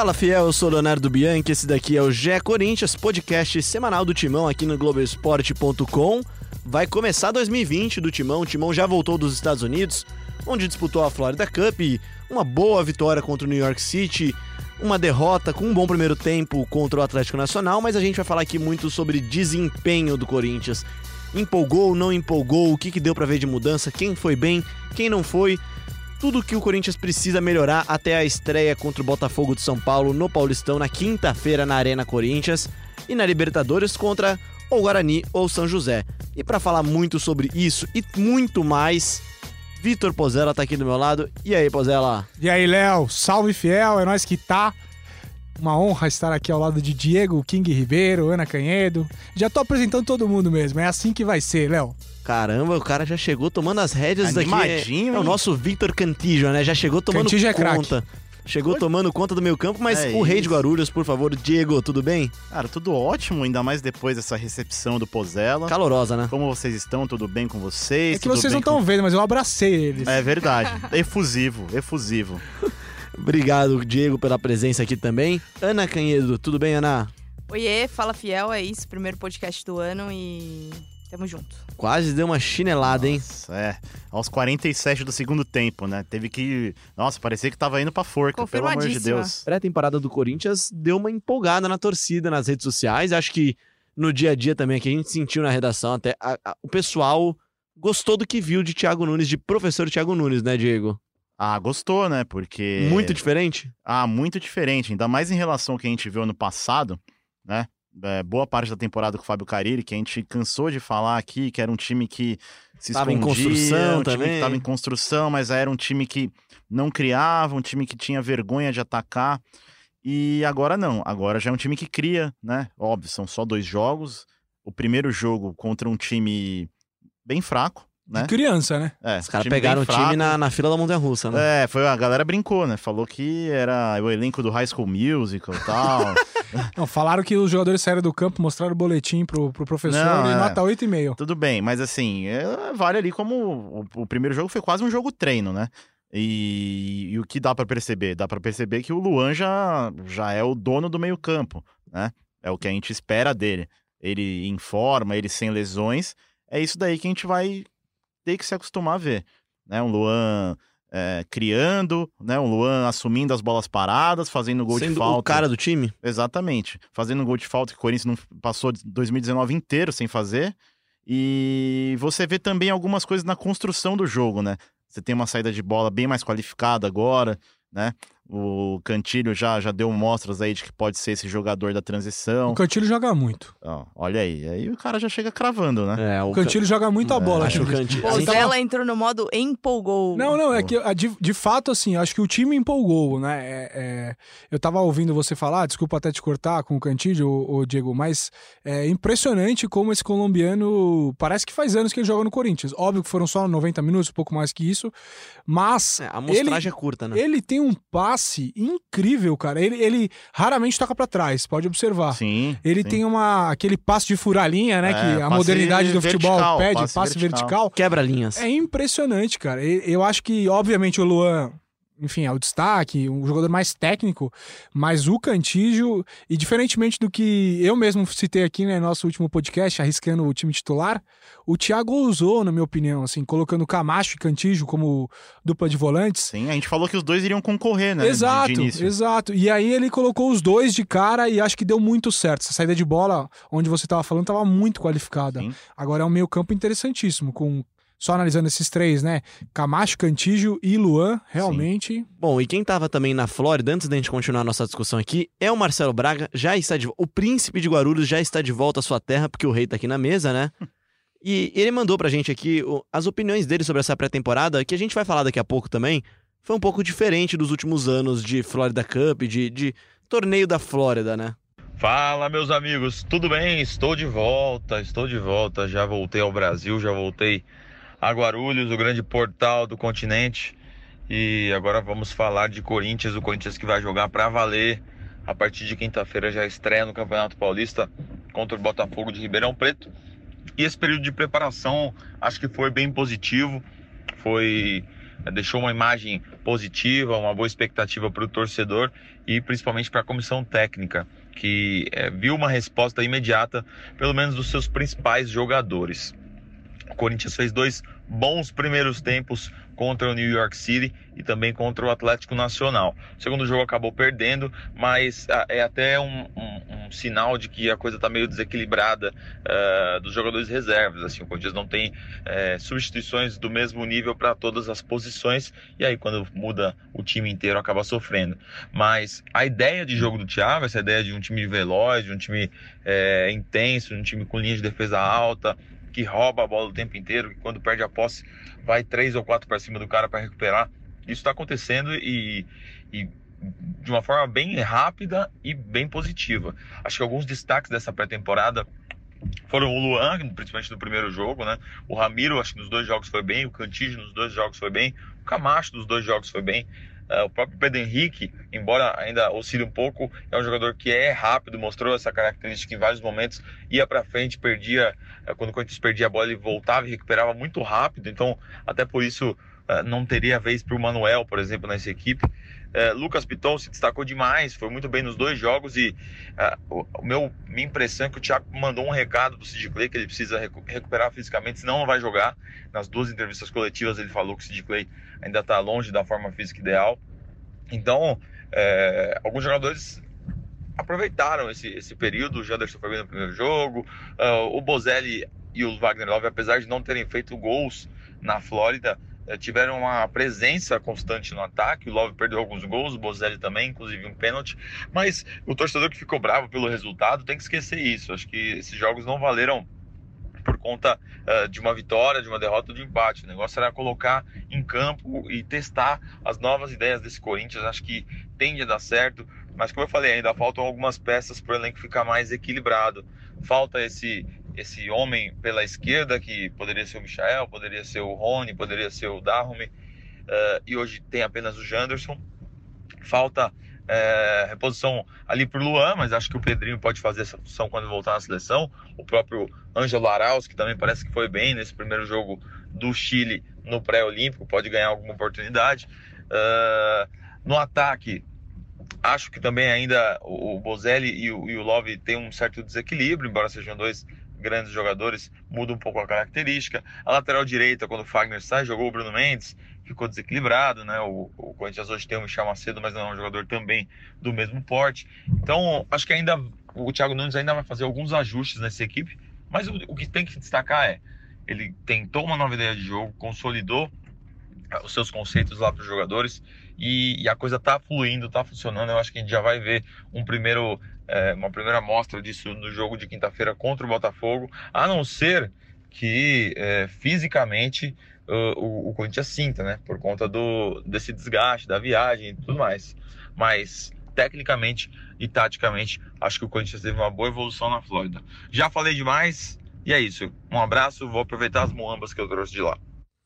Fala fiel, eu sou Leonardo Bianchi, esse daqui é o GE Corinthians, podcast semanal do Timão aqui no Globoesporte.com. Vai começar 2020 do Timão, o Timão já voltou dos Estados Unidos, onde disputou a Florida Cup, uma boa vitória contra o New York City, uma derrota com um bom primeiro tempo contra o Atlético Nacional, mas a gente vai falar aqui muito sobre desempenho do Corinthians. Empolgou, não empolgou, o que, que deu para ver de mudança, quem foi bem, quem não foi, tudo que o Corinthians precisa melhorar até a estreia contra o Botafogo de São Paulo no Paulistão na quinta-feira na Arena Corinthians e na Libertadores contra ou Guarani ou São José. E para falar muito sobre isso e muito mais, Vitor Pozella tá aqui do meu lado. E aí, Pozella? E aí, Léo? Salve fiel, é nós que tá. Uma honra estar aqui ao lado de Diego King Ribeiro, Ana Canhedo. Já tô apresentando todo mundo mesmo, é assim que vai ser, Léo. Caramba, o cara já chegou tomando as rédeas daqui. Animadinho, É, é o nosso Victor Cantijo, né? Já chegou tomando Cantijo é conta. Chegou tomando conta do meio campo, mas É o rei de. Guarulhos, por favor, Diego, tudo bem? Cara, tudo ótimo, ainda mais depois dessa recepção do Pozella. Calorosa, né? Como vocês estão? Tudo bem com vocês? É que Tudo vocês bem não estão com- vendo, mas eu abracei eles. É verdade. efusivo, efusivo. Obrigado, Diego, pela presença aqui também. Ana Canhedo, tudo bem, Ana? Oiê, fala fiel, é isso, primeiro podcast do ano e tamo junto. Quase deu uma chinelada, hein? Nossa, é. Aos 47 do segundo tempo, né? Teve que. Nossa, parecia que tava indo pra forca, pelo amor de. Deus. Pré-temporada do Corinthians deu uma empolgada na torcida, nas redes sociais. Acho que no dia a dia também, que a gente sentiu na redação, até a- a- o pessoal gostou do que viu de Thiago Nunes, de professor Thiago Nunes, né, Diego? Ah, gostou, né? Porque. Muito diferente? Ah, muito diferente. Ainda mais em relação ao que a gente viu ano passado, né? É, boa parte da temporada com o Fábio Carilli, que a gente cansou de falar aqui, que era um time que se Tava em escondia, construção um time também. que estava em construção, mas era um time que não criava, um time que tinha vergonha de atacar. E agora não, agora já é um time que cria, né? Óbvio, são só dois jogos. O primeiro jogo contra um time bem fraco, né? Criança, né? É, Os caras time pegaram o time fraco. na, na fila da Montanha Russa, né? É, foi, a galera brincou, né? Falou que era o elenco do High School Musical e tal. Não, falaram que os jogadores saíram do campo, mostraram o boletim pro, pro professor Não, e é. nota 8,5. Tudo bem, mas assim, é, vale ali como o, o primeiro jogo foi quase um jogo treino, né? E, e o que dá pra perceber? Dá pra perceber que o Luan já, já é o dono do meio campo, né? É o que a gente espera dele. Ele em forma, ele sem lesões. É isso daí que a gente vai ter que se acostumar a ver. Né? Um Luan é, criando, né? um Luan assumindo as bolas paradas, fazendo gol de Sendo falta. o cara do time. Exatamente. Fazendo gol de falta que o Corinthians não passou 2019 inteiro sem fazer. E você vê também algumas coisas na construção do jogo, né? Você tem uma saída de bola bem mais qualificada agora, né? O Cantilho já, já deu mostras aí de que pode ser esse jogador da transição. O Cantilho joga muito. Ó, olha aí, aí o cara já chega cravando, né? É, o O Cantilho joga muito a É, bola. Acho que o Cantilho. Cantilho. a gente Pozella entrou no modo empolgou. Não, não, é que de, de fato, assim, acho que o time empolgou, né? É, é, eu tava ouvindo você falar, desculpa até te cortar com o Cantillo, ô, ô, Diego, mas é impressionante como esse colombiano parece que faz anos que ele joga no Corinthians. Óbvio que foram só 90 minutos, um pouco mais que isso, mas É, a amostragem é curta, né? ele tem um passe incrível, cara. Ele, ele raramente toca pra trás, pode observar. Sim. Ele sim. tem uma, aquele passe de furar-linha, né? É, que a passe modernidade do futebol vertical, pede, passe passe vertical. vertical. Quebra linhas. É impressionante, cara. Eu acho que, obviamente, o Luan, enfim, é o destaque, um jogador mais técnico, mas o Cantígio, e diferentemente do que eu mesmo citei aqui no nosso último podcast, arriscando o time titular, o Thiago ousou, na minha opinião, assim, colocando Camacho e Cantígio como dupla de volantes. Sim, a gente falou que os dois iriam concorrer, né? de- Exato, de início. exato. E aí ele colocou os dois de cara e acho que deu muito certo. Essa saída de bola, onde você tava falando, tava muito qualificada. Sim. Agora é um meio campo interessantíssimo, com só analisando esses três, né? Camacho, Cantígio e Luan, realmente. Bom, e quem tava também na Flórida, antes da gente continuar a nossa discussão aqui, é o Marcelo Braga, já está de O príncipe de Guarulhos já está de volta à sua terra, porque o rei tá aqui na mesa, né? E ele mandou pra gente aqui as opiniões dele sobre essa pré-temporada, que a gente vai falar daqui a pouco também. Foi um pouco diferente dos últimos anos de Florida Cup, de, de torneio da Flórida, né? Fala, meus amigos, tudo bem? Estou de volta, estou de volta. Já voltei ao Brasil, já voltei a Guarulhos, o grande portal do continente. E agora vamos falar de Corinthians, o Corinthians que vai jogar para valer. A partir de quinta-feira já estreia no Campeonato Paulista contra o Botafogo de Ribeirão Preto. E esse período de preparação acho que foi bem positivo. Foi deixou uma imagem positiva, uma boa expectativa para o torcedor e principalmente para a comissão técnica, que é, viu uma resposta imediata, pelo menos dos seus principais jogadores. O Corinthians fez dois bons primeiros tempos contra o New York City e também contra o Atlético Nacional. O segundo jogo acabou perdendo, mas ah, é até um, um, um sinal de que a coisa está meio desequilibrada uh, dos jogadores reservas. Assim, o Corinthians não tem uh, substituições do mesmo nível para todas as posições e aí quando muda o time inteiro acaba sofrendo. Mas a ideia de jogo do Thiago, essa ideia de um time veloz, de um time uh, intenso, de um time com linha de defesa alta, que rouba a bola o tempo inteiro, que quando perde a posse vai três ou quatro para cima do cara para recuperar. Isso está acontecendo e, e, de uma forma bem rápida e bem positiva. Acho que alguns destaques dessa pré-temporada foram o Luan, principalmente no primeiro jogo, né? O Ramiro, acho que nos dois jogos foi bem, o Cantígio nos dois jogos foi bem, o Camacho nos dois jogos foi bem. Uh, o próprio Pedro Henrique, embora ainda oscile um pouco, é um jogador que é rápido, mostrou essa característica em vários momentos, ia para frente, perdia, uh, quando o Corinthians perdia a bola, ele voltava e recuperava muito rápido, então até por isso uh, não teria vez para o Manuel, por exemplo, nessa equipe. Lucas Piton se destacou demais, foi muito bem nos dois jogos e o, o, meu, minha impressão é que o Thiago mandou um recado para o Sid Clay que ele precisa recu recuperar fisicamente, senão não vai jogar. Nas duas entrevistas coletivas ele falou que o Sid Clay ainda está longe da forma física ideal. Então, é, alguns jogadores aproveitaram esse, esse período. O Janderson foi bem no primeiro jogo. Uh, o Bozelli e o Wagner Love, apesar de não terem feito gols na Flórida, uh, tiveram uma presença constante no ataque. O Love perdeu alguns gols, o Bozelli também, inclusive um pênalti. Mas o torcedor que ficou bravo pelo resultado tem que esquecer isso. Acho que esses jogos não valeram por conta uh, de uma vitória, de uma derrota, de um empate. O negócio era colocar em campo e testar as novas ideias desse Corinthians. Acho que tende a dar certo, mas como eu falei, ainda faltam algumas peças para o elenco ficar mais equilibrado. Falta esse esse homem pela esquerda que poderia ser o Michael, poderia ser o Rony, poderia ser o Dahome, uh, e hoje tem apenas o Janderson. Falta é, reposição ali para o Luan, mas acho que o Pedrinho pode fazer essa função quando voltar na seleção. O próprio Ângelo Arauz, que também parece que foi bem nesse primeiro jogo do Chile no pré-olímpico, pode ganhar alguma oportunidade. Uh, no ataque, acho que também ainda o Bozelli e o, e o Love têm um certo desequilíbrio, embora sejam dois grandes jogadores, muda um pouco a característica. A lateral direita, quando o Fagner sai, jogou o Bruno Mendes, ficou desequilibrado, né? O, o Corinthians hoje tem o Michel Macedo, mas não é um jogador também do mesmo porte. Então, acho que ainda o Thiago Nunes ainda vai fazer alguns ajustes nessa equipe, mas o, o que tem que destacar é ele tentou uma nova ideia de jogo, consolidou ah, os seus conceitos lá para os jogadores e, e, a coisa tá fluindo, tá funcionando. Eu acho que a gente já vai ver um primeiro, é, uma primeira amostra disso no jogo de quinta-feira contra o Botafogo, a não ser que é, fisicamente o, o Corinthians sinta, né? Por conta do, desse desgaste, da viagem e tudo mais. Mas tecnicamente e taticamente, acho que o Corinthians teve uma boa evolução na Flórida. Já falei demais e é isso. Um abraço, vou aproveitar as moambas que eu trouxe de lá.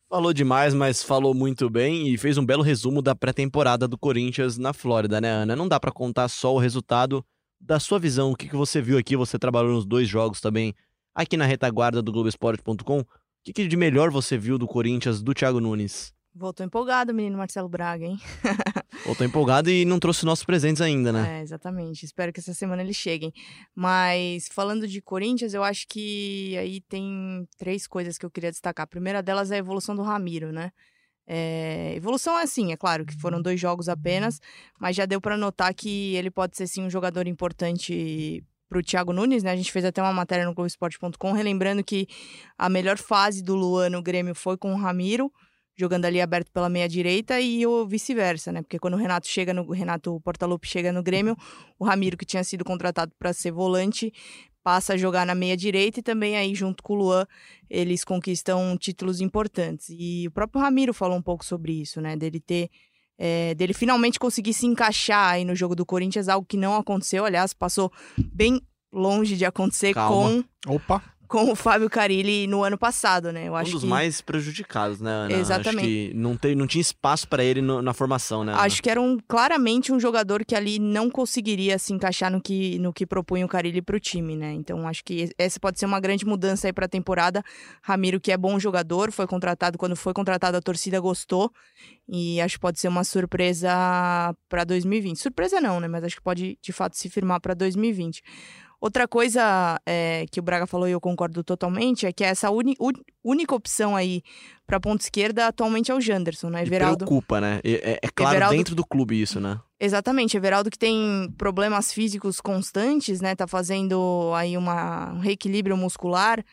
Falou demais, mas falou muito bem e fez um belo resumo da pré-temporada do Corinthians na Flórida, né, Ana? Não dá para contar só o resultado da sua visão, o que, que você viu aqui, você trabalhou nos dois jogos também aqui na retaguarda do Globoesporte.com que, que de melhor você viu do Corinthians, do Thiago Nunes? Voltou empolgado o menino Marcelo Braga, hein? Voltou empolgado e não trouxe nossos presentes ainda, né? É, exatamente. Espero que essa semana eles cheguem. Mas falando de Corinthians, eu acho que aí tem três coisas que eu queria destacar. A primeira delas é a evolução do Ramiro, né? É, evolução é assim, é claro que foram dois jogos apenas, mas já deu para notar que ele pode ser sim um jogador importante para o Thiago Nunes, né? A gente fez até uma matéria no Globoesporte.com, relembrando que a melhor fase do Luan no Grêmio foi com o Ramiro, jogando ali aberto pela meia direita e o vice-versa, né? Porque quando o Renato chega no Renato Portaluppi chega no Grêmio, o Ramiro que tinha sido contratado para ser volante passa a jogar na meia direita e também aí junto com o Luan eles conquistam títulos importantes. E o próprio Ramiro falou um pouco sobre isso, né? Dele ter é, dele finalmente conseguir se encaixar aí no jogo do Corinthians, algo que não aconteceu, aliás, passou bem longe de acontecer Calma. com Opa. Com o Fábio Carilli no ano passado, né? Eu acho um dos que... mais prejudicados, né, Ana? Exatamente. Acho que não, tem, não tinha espaço para ele no, na formação, né? Ana? Acho que era um, claramente um jogador que ali não conseguiria se encaixar no que, no que propunha o Carilli para o time, né? Então acho que essa pode ser uma grande mudança aí para a temporada. Ramiro, que é bom jogador, foi contratado quando foi contratado, a torcida gostou e acho que pode ser uma surpresa para 2020. Surpresa não, né? Mas acho que pode de fato se firmar para 2020. Outra coisa é, que o Braga falou e eu concordo totalmente é que essa uni, única opção aí para ponta esquerda atualmente é o Janderson, né? Everaldo. E preocupa, né? É, é claro Everaldo... dentro do clube isso, né? Exatamente, Everaldo que tem problemas físicos constantes, né? Tá fazendo aí uma, um reequilíbrio muscular.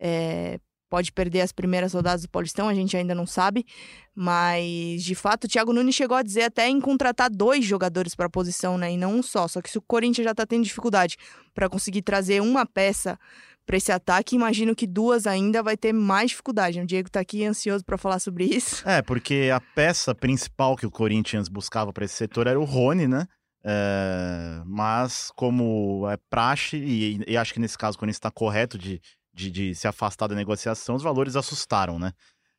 É, pode perder as primeiras rodadas do Paulistão, a gente ainda não sabe. Mas, de fato, o Thiago Nunes chegou a dizer até em contratar dois jogadores para a posição, né? E não um só. Só que se o Corinthians já está tendo dificuldade para conseguir trazer uma peça para esse ataque, imagino que duas ainda vai ter mais dificuldade. O Diego está aqui ansioso para falar sobre isso. É, porque a peça principal que o Corinthians buscava para esse setor era o Rony, né? É, mas como é praxe, e, e, acho que nesse caso o Corinthians está correto de de, de se afastar da negociação, os valores assustaram, né?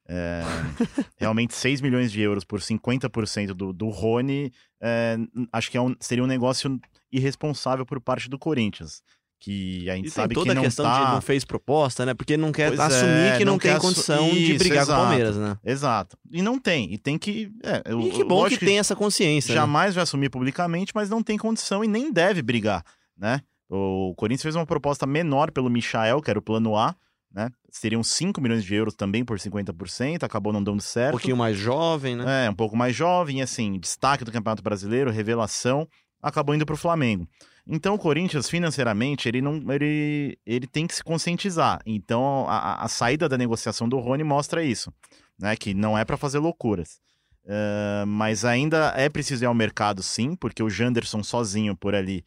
É, realmente 6 milhões de euros por 50% do, do Rony, é, acho que é um, seria um negócio irresponsável por parte do Corinthians. Que a gente e sabe toda que não a questão tá... de não fez proposta, né? Porque não quer Pois assumir é, que não, não tem condição assu- de Isso, brigar com o exato. Palmeiras, né? Exato. E não tem. E tem que. É, eu, E que bom que lógico tem essa consciência. né? jamais vai assumir publicamente, mas não tem condição e nem deve brigar, né? O Corinthians fez uma proposta menor pelo Michael, que era o plano A, né? Seriam 5 milhões de euros também por 50%, acabou não dando Um certo. pouquinho mais jovem, né? É, um pouco mais jovem, assim, destaque do Campeonato Brasileiro, revelação, acabou indo para o Flamengo. Então o Corinthians, financeiramente, ele não ele, ele tem que se conscientizar. Então a, a- saída da negociação do Rony mostra isso, né? Que não é para fazer loucuras. Eh, mas ainda é preciso ir ao mercado, sim, porque o Janderson sozinho por ali,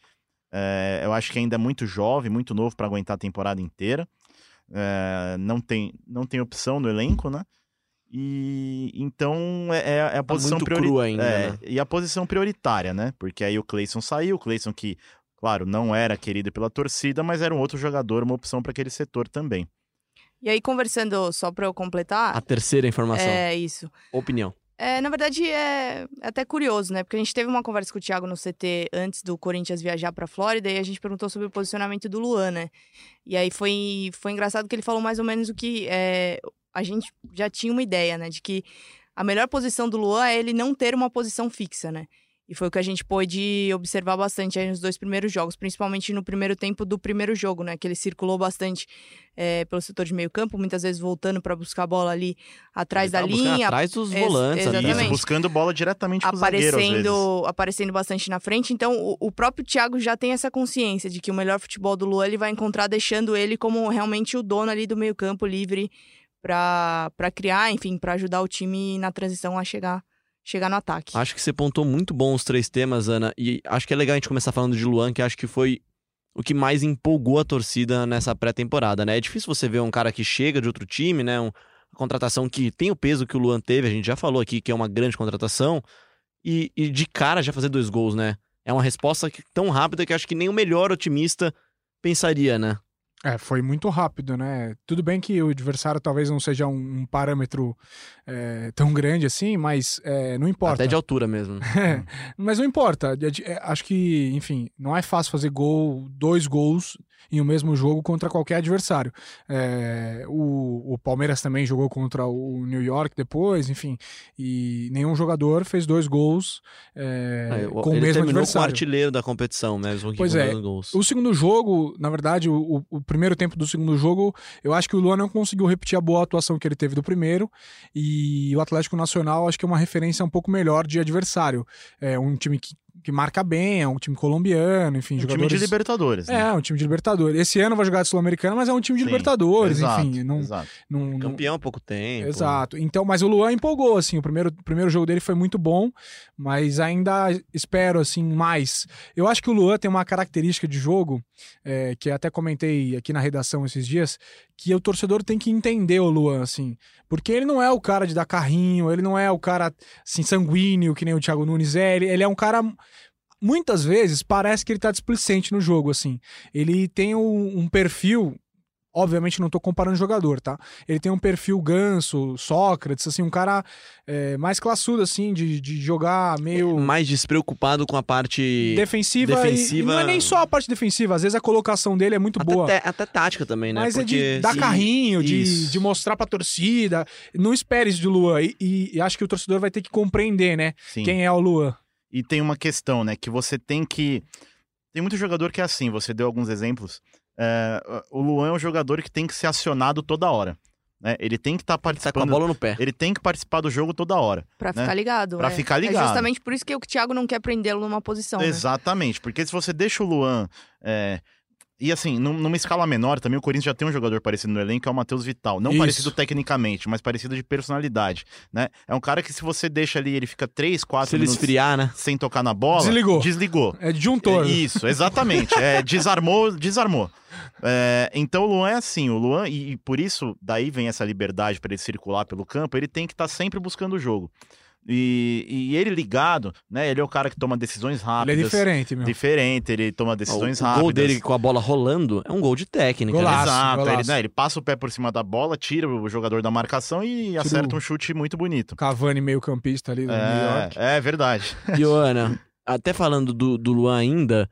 eh, eu acho que ainda é muito jovem, muito novo para aguentar a temporada inteira. Eh, não, tem, não tem opção no elenco, né? E então é, é a posição muito priori- cru ainda, é, né? E a posição prioritária, né? Porque aí o Cleison saiu, o Cleison que, claro, não era querido pela torcida, mas era um outro jogador, uma opção para aquele setor também. E aí, conversando, só para eu completar, A terceira informação. é isso. Opinião. É, na verdade, é é até curioso, né? Porque a gente teve uma conversa com o Thiago no CT antes do Corinthians viajar pra Flórida e a gente perguntou sobre o posicionamento do Luan, né? E aí foi, foi engraçado que ele falou mais ou menos o que é, a gente já tinha uma ideia, né? De que a melhor posição do Luan é ele não ter uma posição fixa, né? E foi o que a gente pôde observar bastante aí nos dois primeiros jogos, principalmente no primeiro tempo do primeiro jogo, né? Que ele circulou bastante é, pelo setor de meio campo, muitas vezes voltando para buscar a bola ali atrás Ele da linha, Atrás dos Ex- volantes. ali, né? exatamente. Isso, buscando bola diretamente pro zagueiro, às vezes. aparecendo, aparecendo bastante na frente. Então, o, o próprio Thiago já tem essa consciência de que o melhor futebol do Luan ele vai encontrar deixando ele como realmente o dono ali do meio-campo livre para criar, enfim, para ajudar o time na transição a chegar, chegar no ataque. Acho que você pontou muito bom os três temas, Ana. E acho que é legal a gente começar falando de Luan, que acho que foi o que mais empolgou a torcida nessa pré-temporada, né? É difícil você ver um cara que chega de outro time, né? Um, uma contratação que tem o peso que o Luan teve, a gente já falou aqui que é uma grande contratação, e, e de cara já fazer dois gols, né? É uma resposta que- tão rápida que acho que nem o melhor otimista pensaria, né? É, foi muito rápido, né? Tudo bem que o adversário talvez não seja um, um parâmetro é, tão grande assim, mas é, não importa. Até de altura mesmo. É, mas não importa. É, Acho que, enfim, não é fácil fazer gol, dois gols em o mesmo jogo contra qualquer adversário. É, o, o Palmeiras também jogou contra o New York depois, enfim, e nenhum jogador fez dois gols é, com o ele mesmo terminou com o adversário. artilheiro da competição mesmo, que Pois é. gols. O segundo jogo, na verdade, o, o primeiro tempo do segundo jogo, eu acho que o Luan não conseguiu repetir a boa atuação que ele teve do primeiro. E o Atlético Nacional, acho que é uma referência um pouco melhor de adversário. É um time que, que marca bem, é um time colombiano, enfim, Um time jogadores. de Libertadores. né? É, um time de Libertadores. Esse ano vai jogar de Sul-Americana, mas é um time de Sim, Libertadores, exato, enfim. Não, exato. não, não- Campeão há pouco tempo. Exato. Então, mas o Luan empolgou, assim, o primeiro, o primeiro jogo dele foi muito bom, mas ainda espero, assim, mais. Eu acho que o Luan tem uma característica de jogo, é, que até comentei aqui na redação esses dias, que o torcedor tem que entender o Luan, assim, porque ele não é o cara de dar carrinho, ele não é o cara, assim, sanguíneo, que nem o Thiago Nunes é, ele, ele é um cara... Muitas vezes parece que ele tá displicente no jogo, assim. Ele tem um- um perfil Obviamente não tô comparando jogador, tá? Ele tem um perfil ganso, Sócrates, assim, um cara é, mais classudo, assim, de, de jogar meio Mais despreocupado com a parte. defensiva. e- defensiva- E, não é nem só a parte defensiva, às vezes a colocação dele é muito Até, boa. té- até tática também, né? Mas é Porque de dar se- carrinho, de, Isso. de mostrar pra torcida. Não espere isso do Luan. E, e- e acho que o torcedor vai ter que compreender, né? Sim. Quem é o Luan. E tem uma questão, né? Que você tem que. Tem muito jogador que é assim, você deu alguns exemplos. É, o Luan é um jogador que tem que ser acionado toda hora. Né? Ele tem que estar Tá com a participando. bola no pé. Ele tem que participar do jogo toda hora. Pra né? ficar ligado. Pra é. ficar É ligado. justamente por isso que o Thiago não quer prendê-lo numa posição. né? Exatamente, porque se você deixa o Luan. é, E assim, num- numa escala menor, também o Corinthians já tem um jogador parecido no elenco, que é o Matheus Vital. Não Isso. parecido tecnicamente, mas parecido de personalidade, né? É um cara que se você deixa ali, ele fica 3, 4 Se ele minutos esfriar, né? sem tocar na bola... Desligou. Desligou. É disjuntor. É Isso, exatamente. É, desarmou, desarmou. É, então o Luan é assim, o Luan, e, e por isso, daí vem essa liberdade para ele circular pelo campo, ele tem que estar sempre buscando o jogo. E, e ele ligado, né? Ele é o cara que toma decisões Ele é rápidas. diferente, meu. Diferente, ele toma decisões o, o rápidas. gol dele com a bola rolando é um gol de técnica. né? Golaço. Exato, ele, golaço. né, ele passa o pé por cima da bola, tira o jogador da marcação e acerta um chute muito bonito. Cavani meio campista ali do New York. É, é verdade. E, Ana, até falando do, do Luan ainda,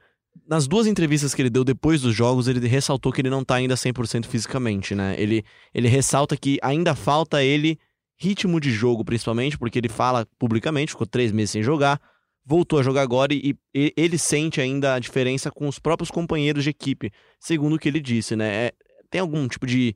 nas duas entrevistas que ele deu depois dos jogos, ele ressaltou que ele não tá ainda 100% fisicamente, né? Ele, ele ressalta que ainda falta ele ritmo de jogo, principalmente, porque ele fala publicamente, ficou três meses sem jogar, voltou a jogar agora e, e ele sente ainda a diferença com os próprios companheiros de equipe, segundo o que ele disse, né? É- tem algum tipo de,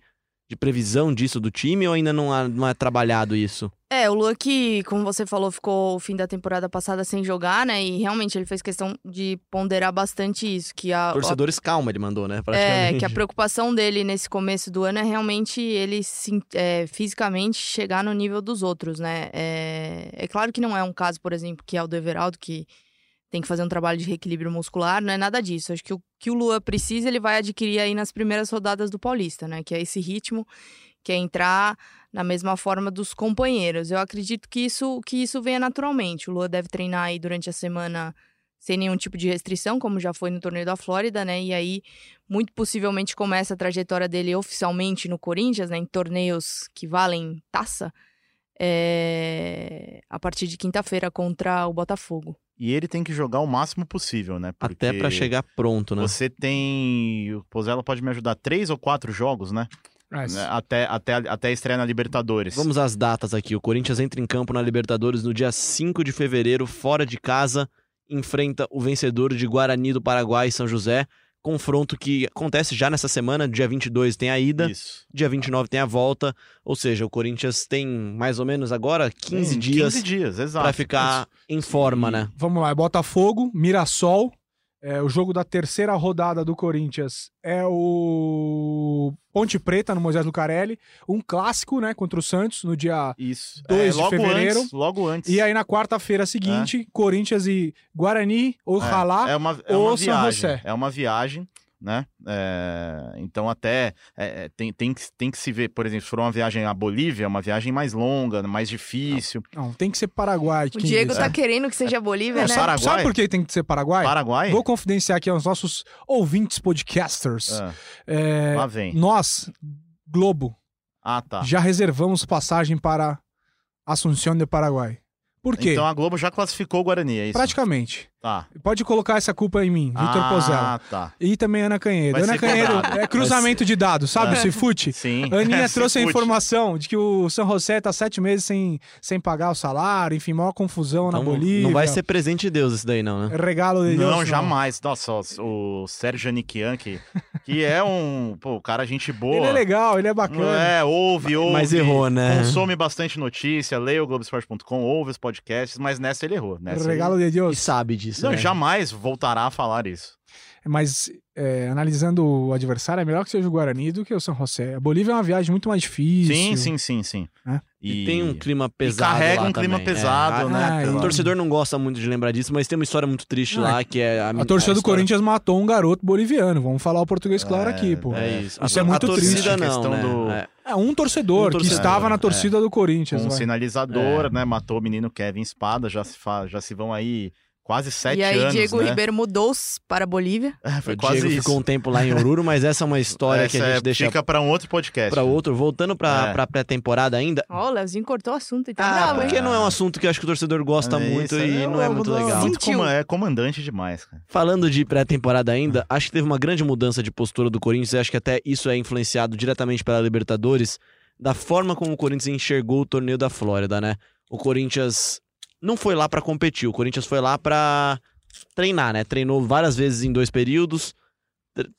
de previsão disso do time ou ainda não, há, não é trabalhado isso? É, o Luan que, como você falou, ficou o fim da temporada passada sem jogar, né? E realmente ele fez questão de ponderar bastante isso, que a, Torcedores calma, ele mandou, né? É, que a preocupação dele nesse começo do ano é realmente ele se- é, fisicamente chegar no nível dos outros, né? É, é claro que não é um caso, por exemplo, que é o do Everaldo, que tem que fazer um trabalho de reequilíbrio muscular, não é nada disso. Acho que o que o Luan precisa, ele vai adquirir aí nas primeiras rodadas do Paulista, né? Que é esse ritmo, que é entrar na mesma forma dos companheiros. Eu acredito que isso, que isso venha naturalmente. O Luan deve treinar aí durante a semana sem nenhum tipo de restrição, como já foi no torneio da Flórida, né? E aí, muito possivelmente, começa a trajetória dele oficialmente no Corinthians, né? Em torneios que valem taça, é, a partir de quinta-feira contra o Botafogo. E ele tem que jogar o máximo possível, né? Até Porque pra chegar pronto, né? Você tem. O Pozella pode me ajudar três ou quatro jogos, né? Mas, Né, Até, até, até a estreia na Libertadores. Vamos às datas aqui. O Corinthians entra em campo na Libertadores no dia 5 de fevereiro, fora de casa, enfrenta o vencedor de Guarani do Paraguai e São José. Confronto que acontece já nessa semana, dia 22 tem a ida, Isso. dia 29 tem a volta. Ou seja, o Corinthians tem mais ou menos agora 15 Tem dias 15 dias, pra ficar em forma, E- né? Vamos lá, é Botafogo, Mirassol. É, o jogo da terceira rodada do Corinthians é o Ponte Preta no Moisés Lucarelli. Um clássico, né, contra o Santos no dia. Isso. 2 É, de fevereiro. Antes, logo antes. E aí na quarta-feira seguinte, Corinthians e Guarani, ou É, Ralá. é uma, é ou uma São viagem. José. É uma viagem, né? É, então até é, é, tem, tem, que, tem que se ver, por exemplo, se for uma viagem à Bolívia, é uma viagem mais longa, mais difícil. Não, tem que ser Paraguai. O Diego disse. tá querendo que seja Bolívia, É, né? Paraguai? Sabe por que tem que ser Paraguai? Paraguai? Vou confidenciar aqui aos nossos ouvintes podcasters. Ah, É, lá vem. nós, Globo, Ah, tá. já reservamos passagem para Assunção de Paraguai. Por quê? Então a Globo já classificou o Guarani, é isso? Praticamente. Tá. Pode colocar essa culpa em mim, Vitor ah, Pozella. tá. E também Ana Canhedo. Vai Ana Canhedo cobrado. é cruzamento de dados, sabe? É. O Cifute. Sim. Aninha É, trouxe a fute. informação de que o São José tá sete meses sem, sem pagar o salário, enfim, maior confusão na Então, Bolívia. não vai ser presente de Deus isso daí, não, né? regalo de Deus. Não, jamais. Nossa, o, Sérgio Aniquian, que, que é um. Pô, o cara, gente boa. Ele é legal, ele é bacana. É, ouve, ouve. Mas errou, né? Consome bastante notícia, leia o Globoesporte.com, ouve os podcasts, mas nessa ele errou. Nessa regalo ele... de E Deus. sabe disso, Não, né? jamais voltará a falar isso. Mas é, analisando o adversário, é melhor que seja o Guarani do que o São José. A Bolívia é uma viagem muito mais difícil. Sim, sim, sim, sim. É. E tem um clima pesado carrega lá um clima também. pesado, É, né? Ah, pela- O torcedor não gosta muito de lembrar disso, mas tem uma história muito triste Ah, lá, que é... A, A torcida a do Corinthians matou um garoto boliviano. Vamos falar o português claro É, aqui, pô. É isso. Isso a, é muito a triste. A não, questão né? do- É. É um torcedor, Um que torcedor, estava na é. torcida do Corinthians. um vai. sinalizador, né? Matou o menino Kevin Espada, já se, fa... já se vão aí quase sete e aí, anos, Diego né? Ribeiro mudou-se para a Bolívia. É, foi o quase Diego isso. ficou um tempo lá em Oruro, mas essa é uma história que a Essa gente é- deixa Fica pra um outro podcast. pra outro. Voltando pra, É. pra pré-temporada ainda. Ó, o Leozinho cortou o assunto e tá Ah, bravo, hein? porque não é um assunto que eu acho que o torcedor gosta É muito e não é muito legal. Muito é comandante demais, cara. Falando de pré-temporada ainda, acho que teve uma grande mudança de postura do Corinthians. e acho que até isso é influenciado diretamente pela Libertadores, da forma como o Corinthians enxergou o torneio da Flórida, né? O Corinthians não foi lá pra competir, o Corinthians foi lá pra treinar, né? Treinou várias vezes em dois períodos,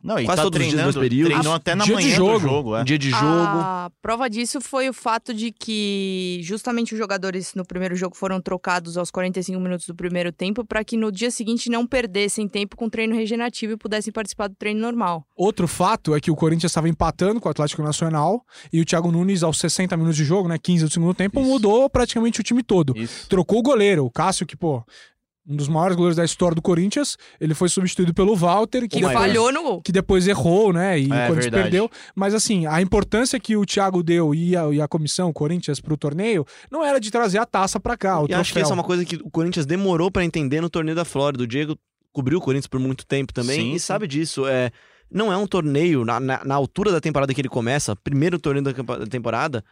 Não, e Quase tá todos os dias, treinando, dois períodos. treinou até na Dia de manhã jogo. do jogo, é. dia de jogo. A prova disso foi o fato de que justamente os jogadores no primeiro jogo foram trocados aos 45 minutos do primeiro tempo para que no dia seguinte não perdessem tempo com treino regenerativo e pudessem participar do treino normal. Outro fato é que o Corinthians estava empatando com o Atlético Nacional e o Thiago Nunes, aos 60 minutos de jogo, né, 15 do segundo tempo, Isso. mudou praticamente o time todo. Isso. Trocou o goleiro, o Cássio, que, pô, um dos maiores goleiros da história do Corinthians, ele foi substituído pelo Walter, que, depois, falhou no gol. que depois errou, né, e o É, Corinthians verdade. perdeu. Mas, assim, a importância que o Thiago deu e a, e a comissão, o Corinthians, pro torneio, não era de trazer a taça pra cá, o E acho que essa é uma coisa que o Corinthians demorou pra entender no torneio da Flórida. O Diego cobriu o Corinthians por muito tempo também Sim, e sim. sabe disso. É, não é um torneio, na, na- na altura da temporada que ele começa, primeiro torneio da temporada,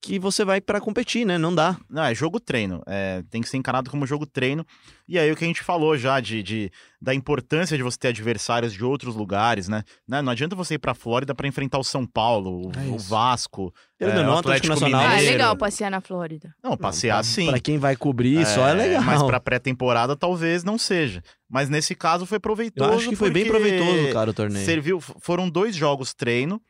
que você vai pra competir, né? Não dá. Não, é jogo treino. É, tem que ser encarado como jogo treino. E aí o que a gente falou já de, de- da importância de você ter adversários de outros lugares, né? Né, Não adianta você ir pra Flórida pra enfrentar o São Paulo, o, É o. Vasco, Querendo é, não, o Atlético Atlético Nacional- Ah, é legal passear na Flórida. Não, passear Pra- sim. Pra quem vai cobrir, só é legal. Mas pra pré-temporada talvez não seja. Mas nesse caso foi Eu proveitoso. acho que foi bem proveitoso, cara, o torneio. Serviu, foram dois jogos treino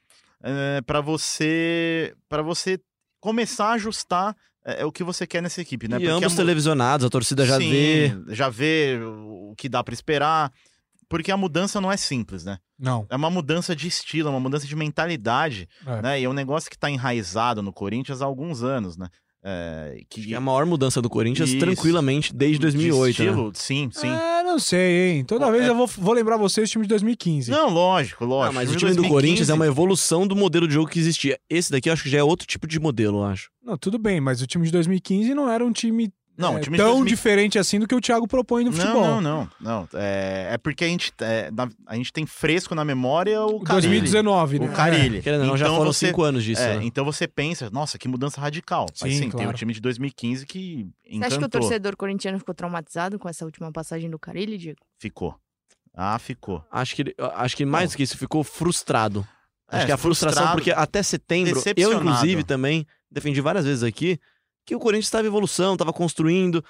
é, para você para você começar a ajustar é, o que você quer nessa equipe, né? E Porque ambos a televisionados, a torcida já Sim, vê. já vê o que dá pra esperar, porque a mudança não é simples, né? Não. É uma mudança de estilo, é uma mudança de mentalidade, É. né? E é um negócio que tá enraizado no Corinthians há alguns anos, né? É, que Que é a maior mudança do Corinthians Isso. tranquilamente desde 2008, de né? estilo, sim, sim. É, não sei, hein. Toda Pô, vez é- eu vou, vou lembrar vocês do time de 2015. Não, lógico, Ah, lógico. mas o time do 2015 Corinthians é uma evolução do modelo de jogo que existia. Esse daqui eu acho que já é outro tipo de modelo, eu acho. Não, tudo bem, mas o time de 2015 não era um time, Não, é, o time de tão 2000 diferente assim do que o Thiago propõe no futebol. Não, não, não. não. É, é porque a gente, é, na- a gente tem fresco na memória o Carilli. 2019, né? O Carilli. Ou não, já Então foram você- cinco anos disso. É, né? então você pensa, nossa, que mudança radical. Mas Sim, sim, tem claro. o time de 2015 que Você encantou. acha que o torcedor corintiano ficou traumatizado com essa última passagem do Carilli, Diego? Ficou. Ah, ficou. Acho que, acho que mais do que isso, ficou frustrado. Acho É, que a frustração, porque até setembro, eu inclusive também defendi várias vezes aqui que o Corinthians estava em evolução, estava construindo.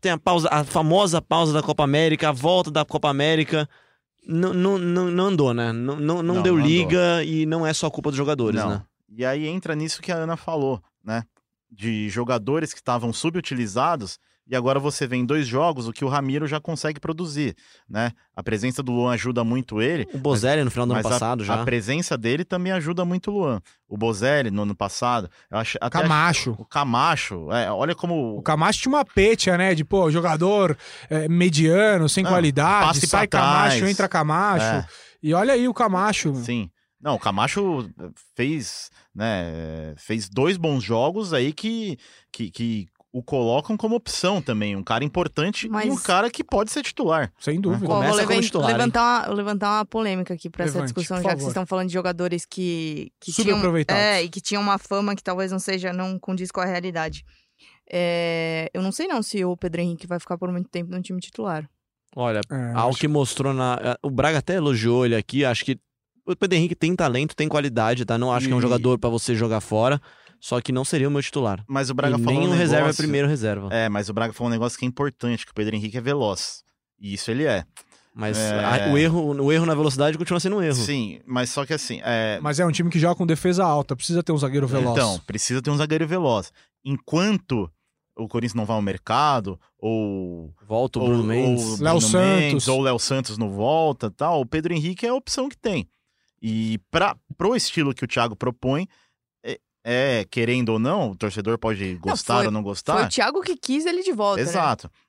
Tem a pausa, a famosa pausa da Copa América, a volta da Copa América. Não, não, não, não andou, né? Não, não, não Não, deu andou. liga e não é só culpa dos jogadores, Não. né? E aí entra nisso que a Ana falou, né? De jogadores que estavam subutilizados e agora você vê em dois jogos o que o Ramiro já consegue produzir, né? A presença do Luan ajuda muito ele, O Bozelli no final do ano mas a- passado já. a presença dele também ajuda muito o Luan. O Bozelli no ano passado, eu acho até Camacho. o Camacho, é, olha como O Camacho tinha uma pecha, né? De, pô, jogador é, mediano, sem Não, qualidade, passe sai Camacho, trás. entra Camacho. É. E olha aí o Camacho. Sim. Não, o Camacho fez, né, fez dois bons jogos aí que, que, que o colocam como opção também. Um cara importante Mas- e um cara que pode ser titular. Sem dúvida. Começa Ó, vou titular, hein? levantar, uma, levantar uma polêmica aqui pra essa discussão, já que vocês estão falando de jogadores que, que tinham. É, e que tinham uma fama que talvez não seja, não condiz com a realidade. É, eu não sei não se o Pedro Henrique vai ficar por muito tempo no time titular. Olha, É, Ao acho- que mostrou na. eh, O Braga até elogiou ele aqui. Acho que o Pedro Henrique tem talento, tem qualidade, tá? Não acho que é um E- jogador pra você jogar fora. Só que não seria o meu titular. Mas o Braga e falou nem um o reserva é negócio- primeiro reserva. É, mas o Braga falou um negócio que é importante, que o Pedro Henrique é veloz. E isso ele é. Mas É. a- o, erro, o erro na velocidade continua sendo um erro. Sim, mas só que assim, é, Mas é um time que joga com defesa alta, precisa ter um zagueiro veloz. Então, precisa ter um zagueiro veloz. Enquanto o Corinthians não vai ao mercado, ou Volta o ou, Bruno ou Mendes. Léo Bruno Santos. Mendes, ou o Léo Santos não volta tal, o Pedro Henrique é a opção que tem. E para pro estilo que o Thiago propõe, é, querendo ou não, o torcedor pode gostar foi- ou não Foi gostar. o Thiago que quis ele de volta, né?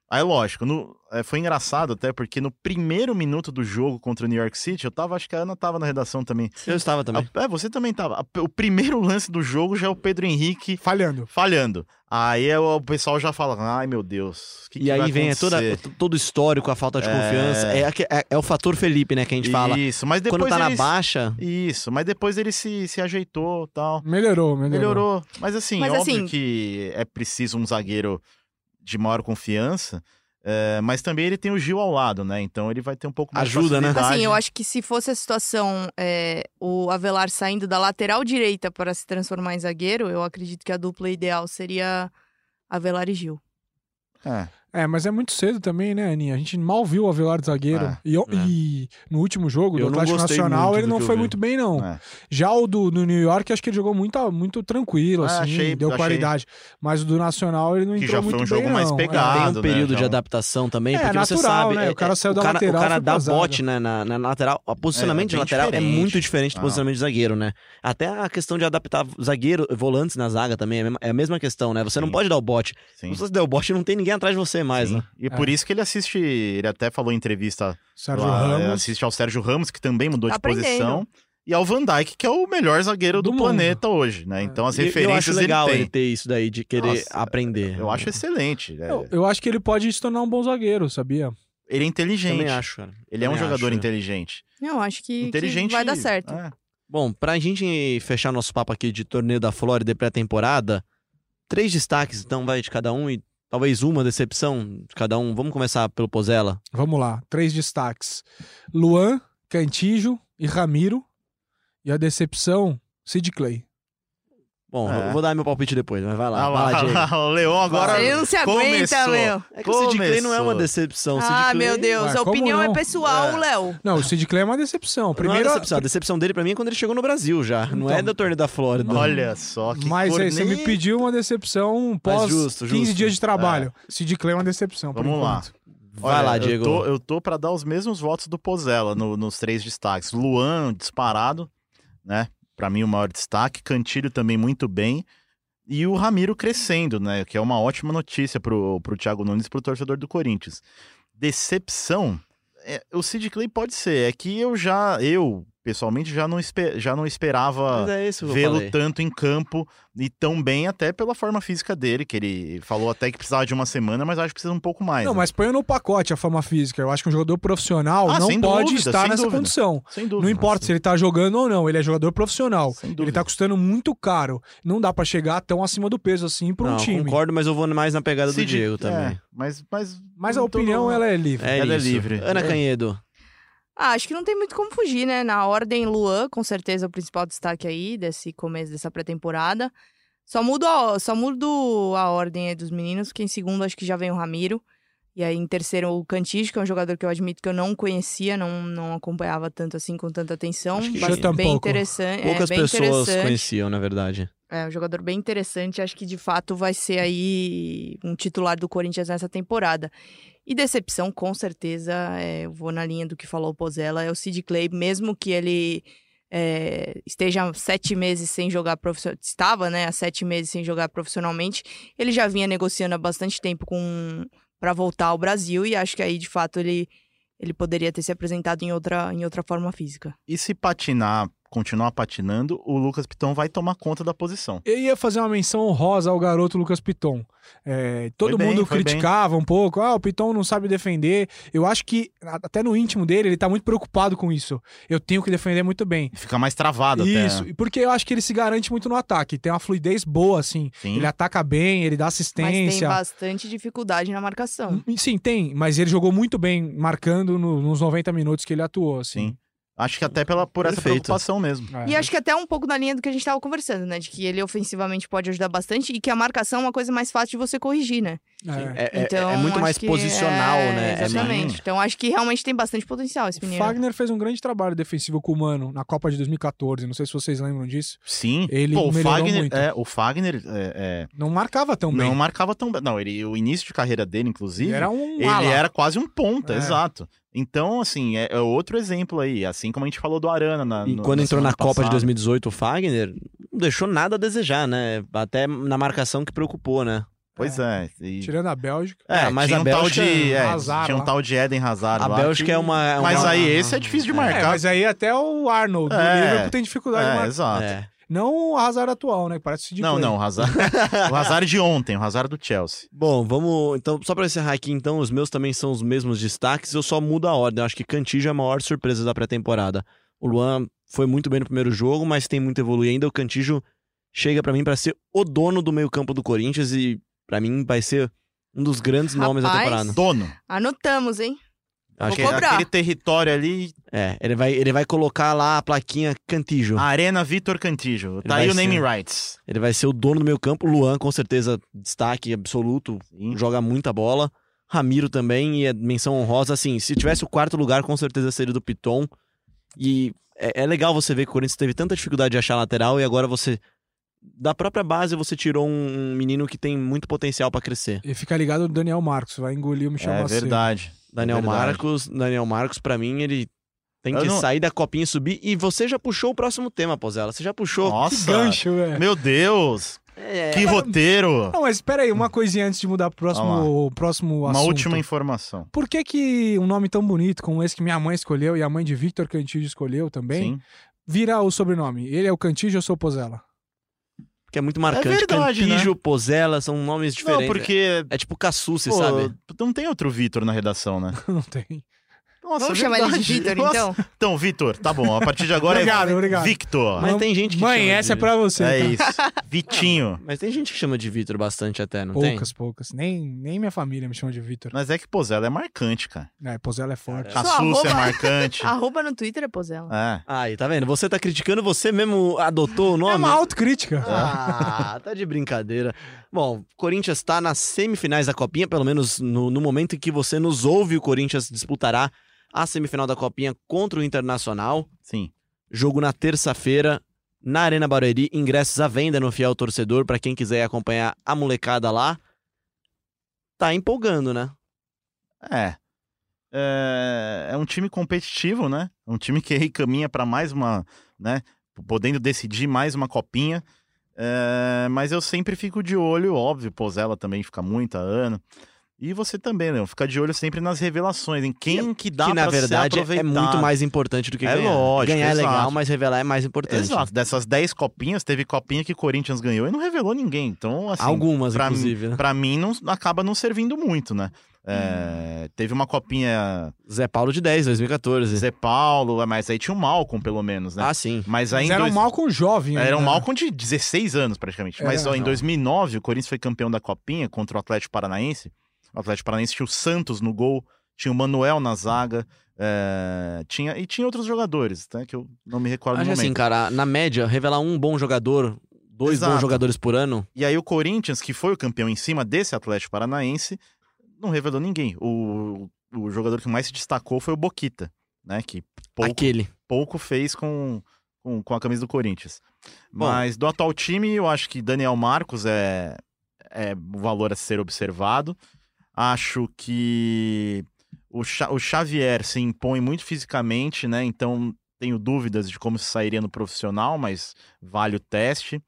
Aí, lógico, no- é, foi engraçado até porque no primeiro minuto do jogo contra o New York City, eu tava, acho que a Ana tava na redação também. Eu estava também. A- é, você também tava. A- o primeiro lance do jogo já é o Pedro Henrique Falhando. falhando. Aí é o, pessoal já fala, ai meu Deus, o que, E que aí vai vem é toda, acontecer?" todo o histórico, a falta de É. confiança. É, é- é o fator Felipe, né, que a gente fala. Isso, mas depois Quando tá na eles- baixa, Isso, mas depois ele se, se ajeitou tal. Melhorou, melhorou. Melhorou. Mas assim, Mas, óbvio assim- que é preciso um zagueiro de maior confiança. é, mas também ele tem o Gil ao lado, né? Então ele vai ter um pouco mais Ajuda, né? facilidade. Assim, eu acho que se fosse a situação, é, o Avelar saindo da lateral direita para se transformar em zagueiro, eu acredito que a dupla ideal seria Avelar e Gil. É, É, mas é muito cedo também, né, Aninha? A gente mal viu o Avelar de zagueiro. É, e, e no último jogo Eu do Atlético Nacional, muito ele do não que foi vi. muito bem, não. é. Já o do, do New York, acho que ele jogou muito, muito tranquilo, Ah, assim, achei- deu achei. qualidade. Mas o do Nacional, ele não Que entrou já foi muito um jogo bem, mais não. pegado. É. tem um né, período de já. adaptação também, É, porque você natural, sabe. né? é- O cara é- saiu da cara, lateral, O cara dá zaga. bote, né, na, na lateral. O posicionamento É, de bem lateral é diferente. muito diferente do Ah. posicionamento de zagueiro, né? Até a questão de adaptar zagueiro, volantes na zaga também é a mesma, é questão, né? Você não pode dar o bote. Se você der o bote, não tem ninguém atrás de você mais, Sim. né? E por isso que ele assiste, ele até falou em entrevista Sérgio lá, Ramos. assiste ao Sérgio Ramos, que também mudou Tá de posição. aprendendo. E ao Van Dijk, que é o melhor zagueiro do, Do planeta hoje, né? Então as referências eu acho legal ele ele, ter isso daí, de querer Nossa, aprender. Eu acho excelente. é. Eu, eu acho que ele pode se tornar um bom zagueiro, sabia? Ele é inteligente. Também acho, cara. Ele é um Também jogador acho. inteligente. Eu acho que, que Inteligente. vai dar certo. é. Bom, pra gente fechar nosso papo aqui de torneio da Flórida e pré-temporada, três destaques, então, vai de cada um e talvez uma decepção de cada um. Vamos começar pelo Pozella. Vamos lá, três destaques. Luan, Cantijo e Ramiro. E a decepção, Sid Clay. Bom, É. eu vou dar meu palpite depois, mas vai lá. Ah, vai lá, Diego. o Leão agora. Ele não se aguenta, começou. meu. É que o Sid Clay não é uma Começou. decepção. Ah, Clay meu Deus, Ué, a opinião é pessoal, É. Léo. Não, o Sid Clay é uma decepção. Não é Primeiro, decepção. A decepção dele pra mim é quando ele chegou no Brasil já. não é Então. da torneio da Flórida. Olha só que mas aí você me pediu uma decepção pós justo, 15 justo. dias de trabalho. Sid Clay é uma decepção, por Vamos lá. Vai Olha, lá, eu Diego. tô- Eu tô, pra dar os mesmos votos do Pozella no- nos três destaques. Luan, disparado, né? Pra mim, o maior destaque. Cantilho também muito bem. E o Ramiro crescendo, né? Que é uma ótima notícia pro, pro Thiago Nunes e pro torcedor do Corinthians. Decepção. é, o Sid Clay pode ser. É que eu já, eu, pessoalmente, já não, espe- já não esperava é vê-lo tanto em campo e tão bem até pela forma física dele, que ele falou até que precisava de uma semana, mas acho que precisa um pouco mais. Não, né? mas põe no pacote a forma física. Eu acho que um jogador profissional Ah, não pode dúvida, estar sem nessa dúvida. condição. Sem dúvida. Não importa se ele tá jogando ou não, ele é jogador profissional. Sem Ele tá custando muito caro. Não dá pra chegar tão acima do peso assim pra um Não, time. concordo, mas eu vou mais na pegada do Diego também. É, mas, mas, Mas a tô- opinião, ela é livre. É, Ela é isso. livre. Ana É. Canhedo. Ah, acho que não tem muito como fugir, né? Na ordem, Luan, com certeza, o principal destaque aí desse começo dessa pré-temporada. Só mudo, a, só mudo a ordem aí dos meninos, porque em segundo acho que já vem o Ramiro. E aí em terceiro o Cantígio, que é um jogador que eu admito que eu não conhecia, não, não acompanhava tanto assim, com tanta atenção. Acho que bem interessante. Poucas é, bem pessoas interessante. conheciam, na verdade. É um jogador bem interessante. Acho que de fato vai ser aí um titular do Corinthians nessa temporada. E decepção, com certeza, é, eu vou na linha do que falou o Pozella, é o Sid Clay, mesmo que ele é, esteja sete meses sem jogar profissionalmente, estava, né, há sete meses sem jogar profissionalmente, ele já vinha negociando há bastante tempo com para voltar ao Brasil e acho que aí, de fato, ele, ele poderia ter se apresentado em outra, em outra forma física. E se patinar, continuar patinando, o Lucas Piton vai tomar conta da posição. Eu ia fazer uma menção honrosa ao garoto Lucas Piton. É, todo bem, mundo foi bem. criticava um pouco, ah, o Piton não sabe defender. Eu acho que, até no íntimo dele, ele tá muito preocupado com isso. Eu tenho que defender muito bem. Fica mais travado até. Isso, e porque eu acho que ele se garante muito no ataque. Tem uma fluidez boa, assim. Sim. Ele ataca bem, ele dá Mas tem assistência. bastante dificuldade na marcação. Hum, Sim, tem, mas ele jogou muito bem marcando no- nos 90 minutos que ele atuou, assim. Sim. Acho que até pela, por essa Perfeito. preocupação mesmo. É. E acho que até um pouco na linha do que a gente tava conversando, né? De que ele ofensivamente pode ajudar bastante e que a marcação é uma coisa mais fácil de você corrigir, né? É. É, é- Então, é muito acho mais posicional, é, né? É Exatamente. meio- Então acho que realmente tem bastante potencial esse O menino. Fagner fez um grande trabalho defensivo com o Mano na Copa de 2014. Não sei se vocês lembram disso. Sim. Ele Pô, o Fagner, muito. É, o Fagner é, é, Não marcava tão bem. não marcava tão bem. Não, ele, o início de carreira dele, inclusive, Ele era um ele ala. era quase um ponta, É. exato. Então, assim, é, é outro exemplo aí. Assim como a gente falou do Arana na E no- quando na entrou na Copa de passada. 2018, o Fagner não deixou nada a desejar, né? Até na marcação que preocupou, né? Pois é. e- Tirando a Bélgica. É, Ah, mas tinha a um tal Bélgica- de, é, Hazard tinha um lá. tal de Eden Hazard A lá Bélgica que- é uma. é Mas uma- aí esse é difícil de É, marcar. mas aí até o Arnold do É. Liverpool tem dificuldade de É, marcar. exato. É. Não o Hazard atual, né? Parece de Não, play. não, o Hazard, o Hazard de ontem, o Hazard do Chelsea. Bom, vamos. Então, só pra encerrar aqui, então, os meus também são os mesmos destaques, eu só mudo a ordem. Eu acho que Cantillo é a maior surpresa da pré-temporada. O Luan foi muito bem no primeiro jogo, mas tem muito a evoluir ainda. O Cantillo chega pra mim pra ser o dono do meio-campo do Corinthians e pra mim vai ser um dos grandes nomes da Rapaz. temporada. Dono. Anotamos, hein? Acho Vou que Aquele, cobrar. aquele território ali, é, ele vai, ele vai colocar lá a plaquinha Cantillo. Arena Vitor Cantijo. Tá vai aí o ser. naming rights. Ele vai ser o dono do meio-campo. Luan, com certeza, destaque absoluto. Sim. Joga muita bola. Ramiro também, e é menção honrosa. Assim, se tivesse o quarto lugar, com certeza seria do Piton. E é, é legal você ver que o Corinthians teve tanta dificuldade de achar lateral e agora você. Da própria base, você tirou um, menino que tem muito potencial pra crescer. E fica ligado no Daniel Marcos, vai engolir o Michel É Macedo. verdade. Daniel verdade. Marcos, Daniel Marcos, pra mim, ele tem Eu que não- sair da copinha e subir. E você já puxou o próximo tema, Pozela. Você já puxou. Que Nossa. gancho, velho. Meu Deus. É, Que roteiro. Não, mas espera aí, uma coisinha antes de mudar pro próximo, próximo Uma assunto. última informação. Por que que um nome tão bonito como esse que minha mãe escolheu e a mãe de Victor Cantillo escolheu também, Sim. vira o sobrenome? Ele é o Cantillo ou eu sou o Que é muito marcante. verdade, né? Cantillo, Pozella, são nomes diferentes. Não, porque. É tipo Cassucci, pô, sabe? Não tem outro Vitor na redação, né? Não tem. Nossa, Vamos chamar ele de verdade. Vitor, então? Então, Vitor, tá bom. A partir de agora Obrigado, é obrigado. Victor. Mas tem gente que Mãe, chama essa de- é pra você. É tá? isso. Vitinho. Mas tem gente que chama de Vitor bastante até, não tem? Poucas, poucas. Nem, nem minha família me chama de Victor. Mas é que Pozella é marcante, cara. É, Pozella é forte. Cara, A Súcia é marcante. Arroba no Twitter é Pozella. É. Aí, tá vendo? Você tá criticando, você mesmo adotou o nome? É uma autocrítica. Ah, tá de brincadeira. Bom, Corinthians tá nas semifinais da Copinha, pelo menos no, no momento em que você nos ouve, o Corinthians disputará a semifinal da Copinha contra o Internacional. Sim. Jogo na terça-feira, na Arena Barueri. Ingressos à venda no Fiel Torcedor, pra quem quiser acompanhar a molecada lá. Tá empolgando, né? É. É, é um time competitivo, né? É um time que caminha para mais uma, né? Podendo decidir mais uma copinha. É, mas eu sempre fico de olho, óbvio, Pozella também fica muito ano. E você também, Leão, fica de olho sempre nas revelações, em quem que dá que na verdade é muito mais importante do que É ganhar. lógico, ganhar é legal, exato. mas revelar é mais importante. Exato, dessas 10 copinhas, teve copinha que o Corinthians ganhou e não revelou ninguém. Então, assim, Algumas, pra inclusive. né? pra mim não, acaba não servindo muito, né? Hum. É, Teve uma copinha Zé Paulo de 10, 2014. Zé Paulo, mas aí tinha o Malcom, pelo menos, né? Ah, sim. mas Mas aí em era um dois- Malcom jovem. Era um ainda. Malcom de 16 anos, praticamente. Mas Era, ó, em não. 2009, o Corinthians foi campeão da Copinha contra o Atlético Paranaense. O Atlético Paranaense tinha o Santos no gol, tinha o Manuel na zaga, é, tinha, e tinha outros jogadores, né, que eu não me recordo Acho no assim, momento. cara, na média, revelar um bom jogador, dois Exato. bons jogadores por ano, E aí o Corinthians, que foi o campeão em cima desse Atlético Paranaense, não revelou ninguém. O, o jogador que mais se destacou foi o Boquita, né, que pouco, aquele. pouco fez com, com, com a camisa do Corinthians. Bom. Mas do atual time, eu acho que Daniel Marcos é, é o valor a ser observado. Acho que o, o Xavier se impõe muito fisicamente, né? Então tenho dúvidas de como se sairia no profissional, mas vale o teste.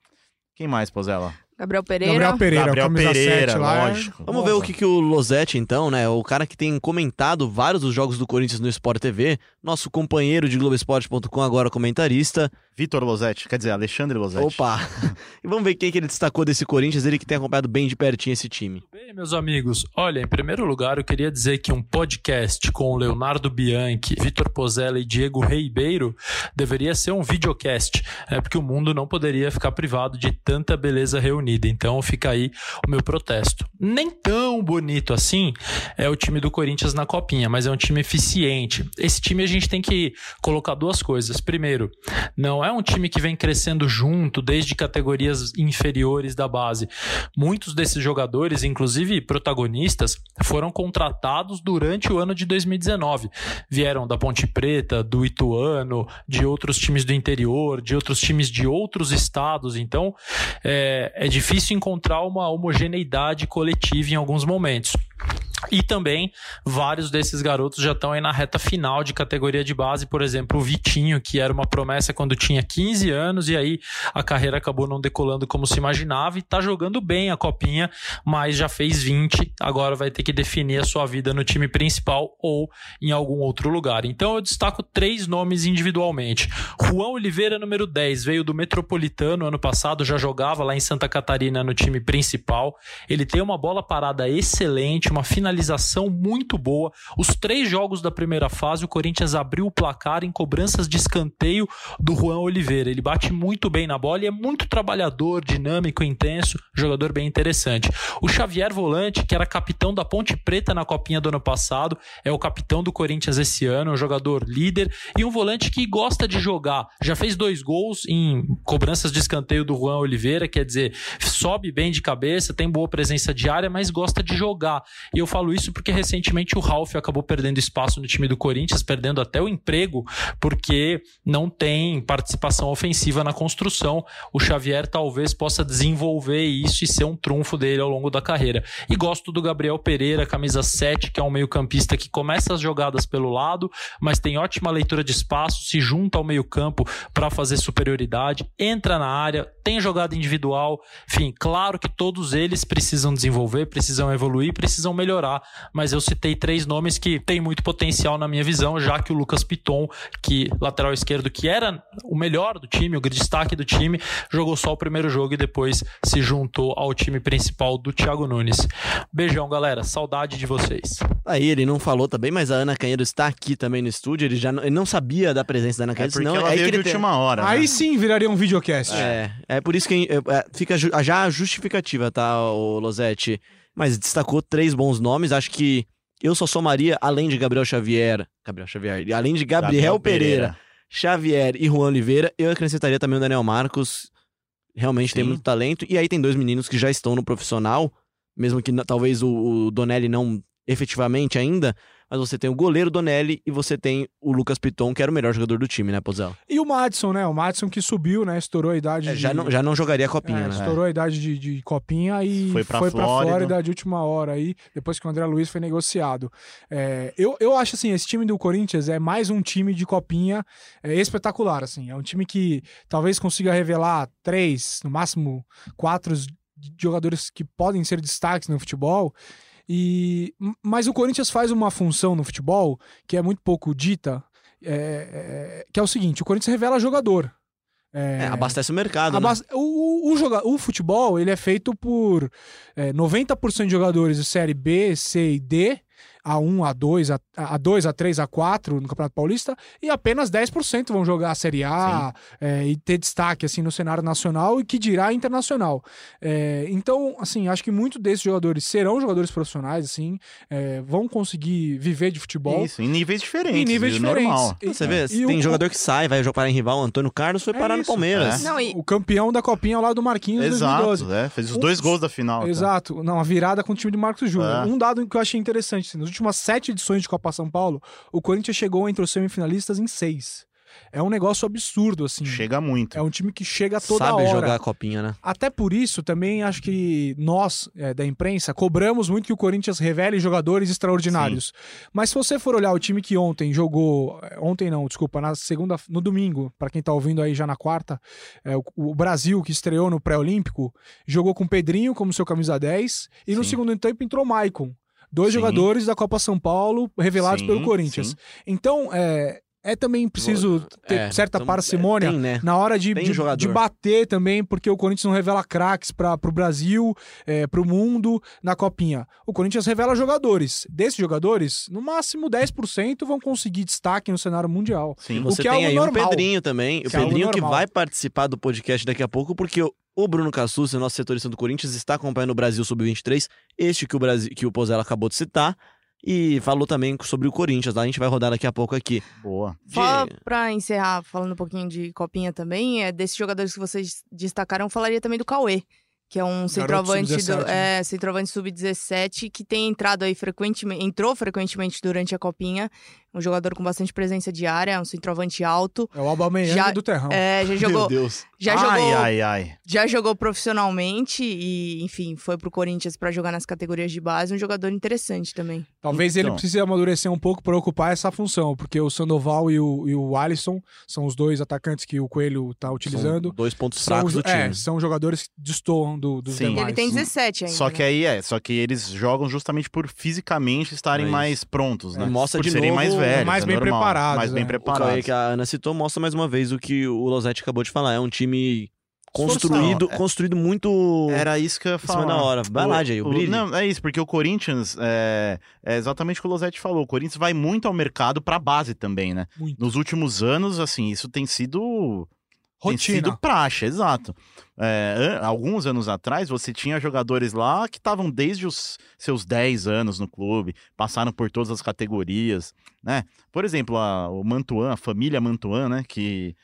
Quem mais, Pozella? Gabriel Pereira. Gabriel Pereira, Gabriel Pereira, 7 lá. é- lógico. Vamos ver o que, que o Losetti, então, né? O cara que tem comentado vários dos jogos do Corinthians no Sport TV, nosso companheiro de Globoesporte.com, agora comentarista. Vitor Losetti, quer dizer, Alexandre Losetti. Opa! e vamos ver quem que ele destacou desse Corinthians, ele que tem acompanhado bem de pertinho esse time. Bem, meus amigos, olha, em primeiro lugar eu queria dizer que um podcast com Leonardo Bianchi, Vitor Pozella e Diego Ribeiro deveria ser um videocast, é porque o mundo não poderia ficar privado de tanta beleza reunida. Então fica aí o meu protesto. Nem tão bonito assim é o time do Corinthians na copinha, mas é um time eficiente. Esse time a gente tem que colocar duas coisas. Primeiro, não é um time que vem crescendo junto desde categorias inferiores da base. Muitos desses jogadores, inclusive protagonistas, foram contratados durante o ano de 2019. Vieram da Ponte Preta, do Ituano, de outros times do interior, de outros times de outros estados. Então, é, é difícil encontrar uma homogeneidade coletiva em alguns momentos. E também vários desses garotos já estão aí na reta final de categoria de base, por exemplo, o Vitinho, que era uma promessa quando tinha 15 anos e aí a carreira acabou não decolando como se imaginava e tá jogando bem a copinha, mas já fez 20, agora vai ter que definir a sua vida no time principal ou em algum outro lugar. Então eu destaco três nomes individualmente. Juan Oliveira, número 10, veio do Metropolitano ano passado, já jogava lá em Santa Catarina no time principal. Ele tem uma bola parada excelente, uma finalização finalização muito boa. Os três jogos da primeira fase, o Corinthians abriu o placar em cobranças de escanteio do Juan Oliveira. Ele bate muito bem na bola e é muito trabalhador, dinâmico, intenso, jogador bem interessante. O Xavier Volante, que era capitão da Ponte Preta na Copinha do ano passado, é o capitão do Corinthians esse ano, um jogador líder e um volante que gosta de jogar. Já fez dois gols em cobranças de escanteio do Juan Oliveira, quer dizer, sobe bem de cabeça, tem boa presença diária, mas gosta de jogar. E eu falo falo isso porque recentemente o Ralf acabou perdendo espaço no time do Corinthians, perdendo até o emprego, porque não tem participação ofensiva na construção. O Xavier talvez possa desenvolver isso e ser um trunfo dele ao longo da carreira. E gosto do Gabriel Pereira, camisa 7, que é um meio-campista que começa as jogadas pelo lado, mas tem ótima leitura de espaço, se junta ao meio-campo para fazer superioridade, entra na área, tem jogada individual. Enfim, claro que todos eles precisam desenvolver, precisam evoluir, precisam melhorar mas eu citei três nomes que têm muito potencial na minha visão, já que o Lucas Piton, que lateral esquerdo, que era o melhor do time, o destaque do time, jogou só o primeiro jogo e depois se juntou ao time principal do Thiago Nunes. Beijão, galera. Saudade de vocês. Aí ele não falou também, mas a Ana Canheiro está aqui também no estúdio. Ele já não, ele não sabia da presença da Ana Canheiro, é porque senão ela é veio que de última hora. Aí né? sim viraria um videocast. É, é por isso que é, fica já a justificativa, tá, o Losetti? Mas destacou três bons nomes. Acho que eu só somaria, além de Gabriel Xavier, Gabriel Xavier, além de Gabriel, Pereira, Xavier e Juan Oliveira, eu acrescentaria também o Daniel Marcos. Realmente tem Sim. muito talento. E aí tem dois meninos que já estão no profissional, mesmo que talvez o, o Donelli não efetivamente ainda, mas você tem o goleiro Donelli e você tem o Lucas Piton, que era o melhor jogador do time, né, Pozella? E o Madison, né? O Madison que subiu, né? Estourou a idade. É, de... já, não, já não jogaria a copinha, É, né? estourou a idade de, de copinha e Foi foi pra pra, Flórida. Flórida de última hora aí, depois que o André Luiz foi negociado. É, eu, eu acho assim, esse time do Corinthians é mais um time de copinha é, espetacular, assim. É um time que talvez consiga revelar três, no máximo quatro jogadores que podem ser destaques no futebol. E, mas o Corinthians faz uma função no futebol que é muito pouco dita, é, é, que é o seguinte: o Corinthians revela jogador. É, abastece o mercado, né? O, o, o, joga- o futebol ele é feito por é, 90% de jogadores de série B, C e D, A1, A2, A, A2, A3, A4 no Campeonato Paulista, e apenas 10% vão jogar a Série A é, e ter destaque assim no cenário nacional e que dirá internacional. É, então, assim, acho que muitos desses jogadores serão jogadores profissionais, assim, é, vão conseguir viver de futebol. Isso, em níveis diferentes. Em níveis viu? diferentes. Normal. E- Você vê, e tem o- jogador que sai, vai jogar parar em rival. O Antônio Carlos foi É parar no Palmeiras. é. Não, e O campeão da Copinha ao lado do Marquinhos em 2012. Exato, é, fez os Um- dois gols da final. tá? Exato. Não, a virada com o time de Marcos Júnior. É. Um dado que eu achei interessante, assim, nas últimas sete edições de Copa São Paulo, o Corinthians chegou entre os semifinalistas em seis. É um negócio absurdo, assim. Chega muito. É um time que chega toda Sabe hora. jogar a copinha, né? Até por isso, também acho que nós, é, da imprensa, cobramos muito que o Corinthians revele jogadores extraordinários. Mas se você for olhar o time que ontem jogou. é, Ontem não, desculpa, na segunda. No domingo, para quem tá ouvindo aí já na quarta, é, o, o Brasil, que estreou no pré-olímpico, jogou com o Pedrinho como seu camisa 10. E no Sim. segundo tempo entrou o Maicon. Dois Sim. jogadores da Copa São Paulo revelados Sim, pelo Corinthians. sim. Então, é, é também preciso ter É, certa então, parcimônia Tem, né? na hora de, de, de bater também, porque o Corinthians não revela craques para o Brasil, é, para o mundo, na copinha. O Corinthians revela jogadores. Desses jogadores, no máximo 10% vão conseguir destaque no cenário mundial. Sim. Você que é tem algo aí normal. o Pedrinho também. O Que é Pedrinho que vai participar do podcast daqui a pouco, porque o, o Bruno Cassus, nosso setorista do Corinthians, está acompanhando o Brasil Sub-23, este que o, Brasil, que o Pozella acabou de citar, e falou também sobre o Corinthians, lá a gente vai rodar daqui a pouco aqui. Boa. Só De- pra encerrar, falando um pouquinho de copinha também, é desses jogadores que vocês destacaram, eu falaria também do Cauê, que é um centroavante do, sub-17, né? é, centroavante sub-17 que tem entrado aí frequentemente, entrou frequentemente durante a copinha, um jogador com bastante presença de área, um centroavante alto. É o Aubameyang Já- do Terrão. É, já Meu jogou, Deus. já ai, jogou, ai, ai. já jogou profissionalmente e, enfim, foi pro Corinthians pra jogar nas categorias de base, um jogador interessante também. Talvez ele Então. precise amadurecer um pouco para ocupar essa função, porque o Sandoval e o, e o Alisson são os dois atacantes que o Coelho tá utilizando. São dois pontos São, fracos do time. é, são jogadores que destoam do, dos Sim. Demais. ele tem 17 ainda. Só que né? aí é, só que eles jogam justamente por fisicamente estarem É mais prontos, né? É, mostra por de serem novo, mais velhos, mais é bem normal, preparados, mais bem é. O O Cauê preparados. que a Ana citou mostra mais uma vez o que o Losetti acabou de falar. É um time construído, Não, é- construído muito Era isso que eu ia falar. da hora. Vai lá, Jay, o brilho. Não, é isso, porque o Corinthians, é, é exatamente o que o Losetti falou, o Corinthians vai muito ao mercado pra base também, né? Muito. Nos últimos anos, assim, isso tem sido... Tem sido Rotina. praxe, exato. É, alguns anos atrás, você tinha jogadores lá que estavam desde os seus 10 anos no clube, passaram por todas as categorias, né? Por exemplo, a- o Mantuan, a família Mantuan, né? Que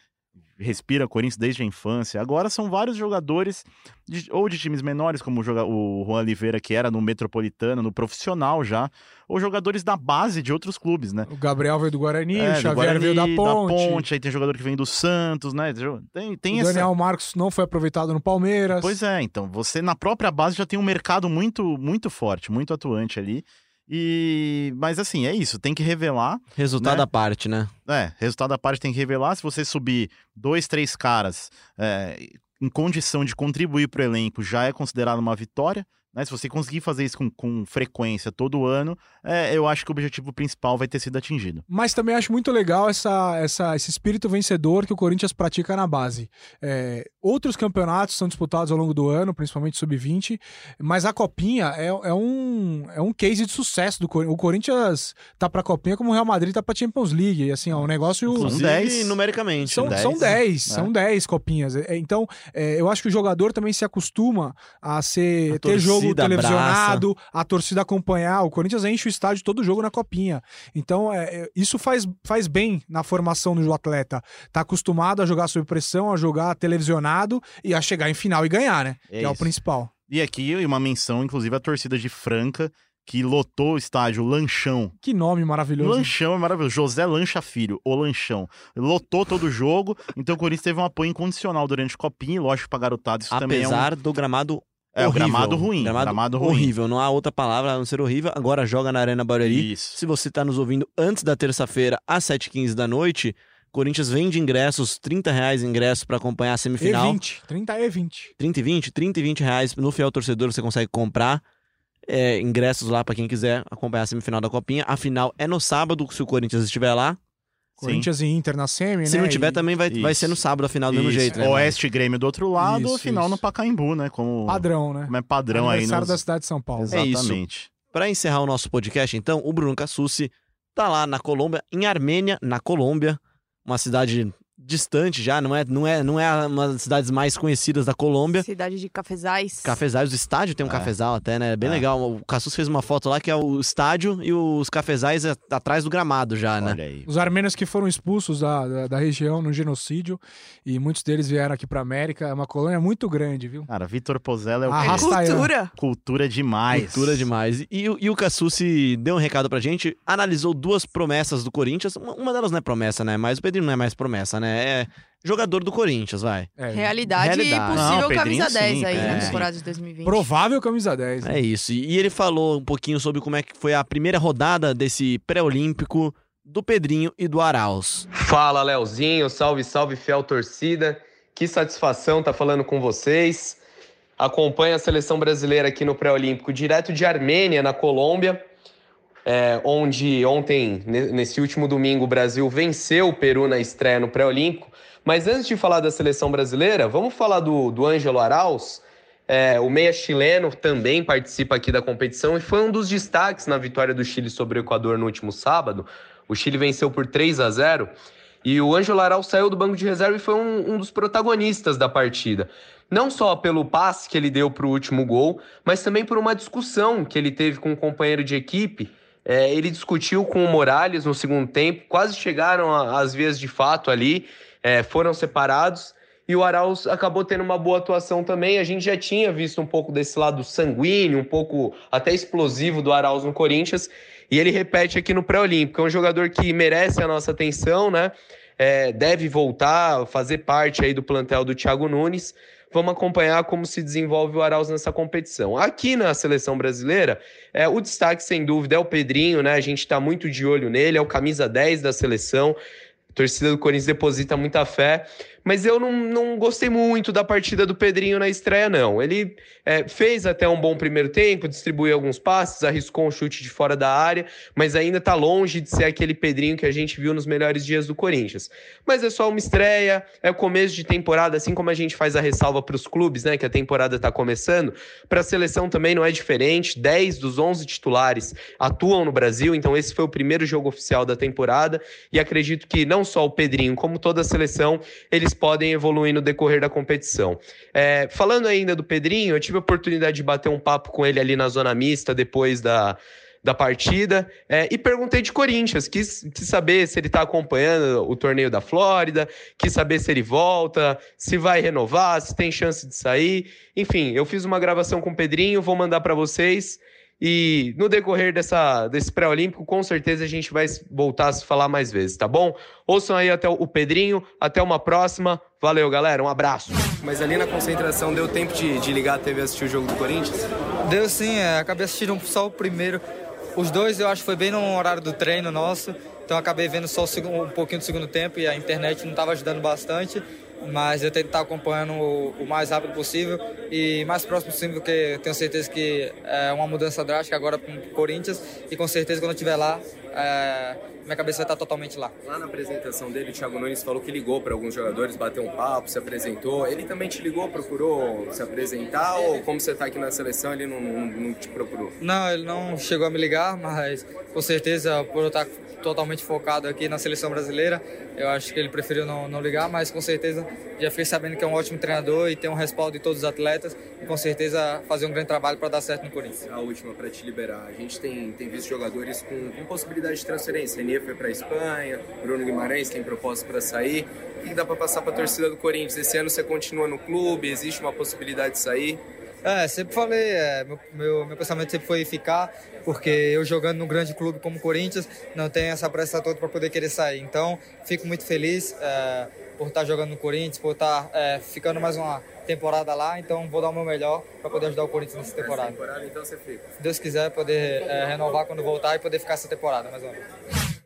respira Corinthians desde a infância. Agora são vários jogadores, de- ou de times menores, como o, o Juan Oliveira, que era no Metropolitano, no profissional já, ou jogadores da base de outros clubes, né? O Gabriel veio do Guarani, É, o Xavier veio da Guarani, Ponte. Aí tem jogador que vem do Santos, né? Tem, tem o essa. Daniel Marcos não foi aproveitado no Palmeiras. Pois é, então, você na própria base já tem um mercado muito, muito forte, muito atuante ali. E. Mas assim, é isso, tem que revelar. Resultado né? à parte, né? É, resultado da parte tem que revelar. Se você subir dois, três caras é, em condição de contribuir para o elenco, já é considerado uma vitória. Né? Se você conseguir fazer isso com, com frequência todo ano, é, eu acho que o objetivo principal vai ter sido atingido. Mas também acho muito legal essa, essa, esse espírito vencedor que o Corinthians pratica na base. É, outros campeonatos são disputados ao longo do ano, principalmente sub-20, mas a Copinha é, é, um, é um case de sucesso do Corinthians. O Corinthians tá pra Copinha como o Real Madrid tá pra Champions League. E assim, é um negócio. Inclusive, 10. numericamente. São né? 10, são 10, né? são 10 copinhas. É, Então, é, eu acho que o jogador também se acostuma a ser A ter jogo torcida televisionado, a torcida acompanhar. O Corinthians enche o estádio todo jogo na copinha. Então, é, é, isso faz, faz bem na formação do atleta. Tá acostumado a jogar sob pressão, a jogar televisionado e a chegar em final e ganhar, né? É que é o isso. principal. E aqui uma menção, inclusive, à torcida de Franca, que lotou o estádio Lanchão. Que nome maravilhoso. Lanchão é maravilhoso. José Lancha Filho, o Lanchão. Lotou todo o jogo, então o Corinthians teve um apoio incondicional durante a Copinha, e lógico, pra garotada isso também é um... Apesar do gramado É, o horrível. gramado ruim, Gramado, gramado ruim. horrível. Não há outra palavra a não ser horrível. Agora joga na Arena Barueri. Isso. Se você está nos ouvindo antes da terça-feira, às 7h15 da noite, Corinthians vende ingressos, 30 reais ingressos para acompanhar a semifinal. E20, 30 e 20. 30 e 20, 30 e 20 reais no Fiel Torcedor você consegue comprar é, ingressos lá para quem quiser acompanhar a semifinal da Copinha. A final é no sábado, se o Corinthians estiver lá. Sim. Corinthians e Inter na semi, Se né? não tiver, E- também vai, vai ser no sábado a final do mesmo jeito, né? Oeste e Grêmio do outro lado, Isso, final isso. no Pacaembu, né? Como, Padrão, né? como é padrão aí Aniversário nos... da cidade de São Paulo. É isso. Exatamente. Para encerrar o nosso podcast, então, o Bruno Cassucci tá lá na Colômbia, em Armênia, na Colômbia, uma cidade distante já, não é, não é, não é uma das cidades mais conhecidas da Colômbia. Cidade de Cafezais. Cafezais, o estádio tem um É. cafezal até, né? Bem É. legal. O Cassus fez uma foto lá que é o estádio e os cafezais é atrás do gramado já, né? Olha aí. Os armênios que foram expulsos da, da, da região no genocídio e muitos deles vieram aqui pra América. É uma colônia muito grande, viu? Cara, Vitor Pozella é o quê? Cultura. Cultura demais. Cultura demais. E, o- e o Cassucci deu um recado pra gente, analisou duas promessas do Corinthians. Uma, uma delas não é promessa, né? Mas o Pedrinho não é mais promessa, né? É jogador do Corinthians, vai. É, Realidade, Realidade. possível Não, Pedrinho, camisa 10 sim, aí é. na temporada de 2020. Provável camisa 10. né? É isso. E, e ele falou um pouquinho sobre como é que foi a primeira rodada desse pré-olímpico do Pedrinho e do Arauz. Fala, Leozinho. Salve, salve, fiel torcida. Que satisfação estar falando com vocês. Acompanho a seleção brasileira aqui no Pré-Olímpico, direto de Armênia, na Colômbia, é, onde ontem, ne- nesse último domingo, o Brasil venceu o Peru na estreia no Pré-Olímpico. Mas antes de falar da seleção brasileira, vamos falar do, do Ângelo Arauz. É, o meia chileno também participa aqui da competição e foi um dos destaques na vitória do Chile sobre o Equador no último sábado. O Chile venceu por 3 a 0 e o Ângelo Arauz saiu do banco de reserva e foi um, um dos protagonistas da partida. Não só pelo passe que ele deu para o último gol, mas também por uma discussão que ele teve com um companheiro de equipe. É, ele discutiu com o Morales no segundo tempo, quase chegaram às vias de fato ali, é, foram separados e o Arauz acabou tendo uma boa atuação também. A gente já tinha visto um pouco desse lado sanguíneo, um pouco até explosivo do Arauz no Corinthians, e ele repete aqui no pré-olímpico. É um jogador que merece a nossa atenção, né? É, deve voltar, fazer parte aí do plantel do Thiago Nunes. Vamos acompanhar como se desenvolve o Arauz nessa competição. Aqui na seleção brasileira, é, o destaque, sem dúvida, é o Pedrinho, né? A gente está muito de olho nele, é o camisa 10 da seleção. A torcida do Corinthians deposita muita fé mas eu não, não gostei muito da partida do Pedrinho na estreia, não. Ele é, fez até um bom primeiro tempo, distribuiu alguns passes, arriscou um chute de fora da área, mas ainda está longe de ser aquele Pedrinho que a gente viu nos melhores dias do Corinthians. Mas é só uma estreia, é o começo de temporada, assim como a gente faz a ressalva para os clubes, né, que a temporada está começando, para a seleção também não é diferente. 10 dos 11 titulares atuam no Brasil, então esse foi o primeiro jogo oficial da temporada e acredito que não só o Pedrinho, como toda a seleção, eles podem evoluir no decorrer da competição. É, falando ainda do Pedrinho, eu tive a oportunidade de bater um papo com ele ali na zona mista depois da, da partida é, e perguntei de Corinthians, quis, quis saber se ele está acompanhando o torneio da Flórida, quis saber se ele volta, se vai renovar, se tem chance de sair. Enfim, eu fiz uma gravação com o Pedrinho, vou mandar para vocês. E no decorrer dessa, desse pré-olímpico, com certeza a gente vai voltar a se falar mais vezes, tá bom? Ouçam aí até o Pedrinho, até uma próxima. Valeu, galera, um abraço. Mas ali na concentração deu tempo de, de ligar a TV e assistir o jogo do Corinthians? Deu sim, é, acabei assistindo só o primeiro. Os dois eu acho que foi bem no horário do treino nosso, então acabei vendo só segundo, um pouquinho do segundo tempo e a internet não estava ajudando bastante mas eu tento estar acompanhando o, o, mais rápido possível e mais próximo possível, porque tenho certeza que é uma mudança drástica agora para o Corinthians e com certeza quando eu estiver lá, é, minha cabeça vai estar totalmente lá. Lá na apresentação dele, o Thiago Nunes falou que ligou para alguns jogadores, bateu um papo, se apresentou. Ele também te ligou, procurou se apresentar ou como você está aqui na seleção, ele não, não, não te procurou? Não, ele não chegou a me ligar, mas com certeza por eu estar totalmente focado aqui na seleção brasileira. Eu acho que ele preferiu não, não ligar, mas com certeza já fiquei sabendo que é um ótimo treinador e tem um respaldo de todos os atletas e com certeza fazer um grande trabalho para dar certo no Corinthians. A última para te liberar. A gente tem, tem visto jogadores com, com possibilidade de transferência. Renier foi para a Espanha, Bruno Guimarães tem proposta para sair. O que dá para passar para a torcida do Corinthians? Esse ano você continua no clube? Existe uma possibilidade de sair? É, sempre falei, é, meu, meu, meu, pensamento sempre foi ficar, porque eu jogando num grande clube como o Corinthians, não tenho essa pressa toda para poder querer sair. Então, fico muito feliz é, por estar jogando no Corinthians, por estar é, ficando mais uma temporada lá, então vou dar o meu melhor para poder ajudar o Corinthians nessa temporada. temporada então você fica. Se Deus quiser, poder é, renovar quando voltar e poder ficar essa temporada, mais ou menos.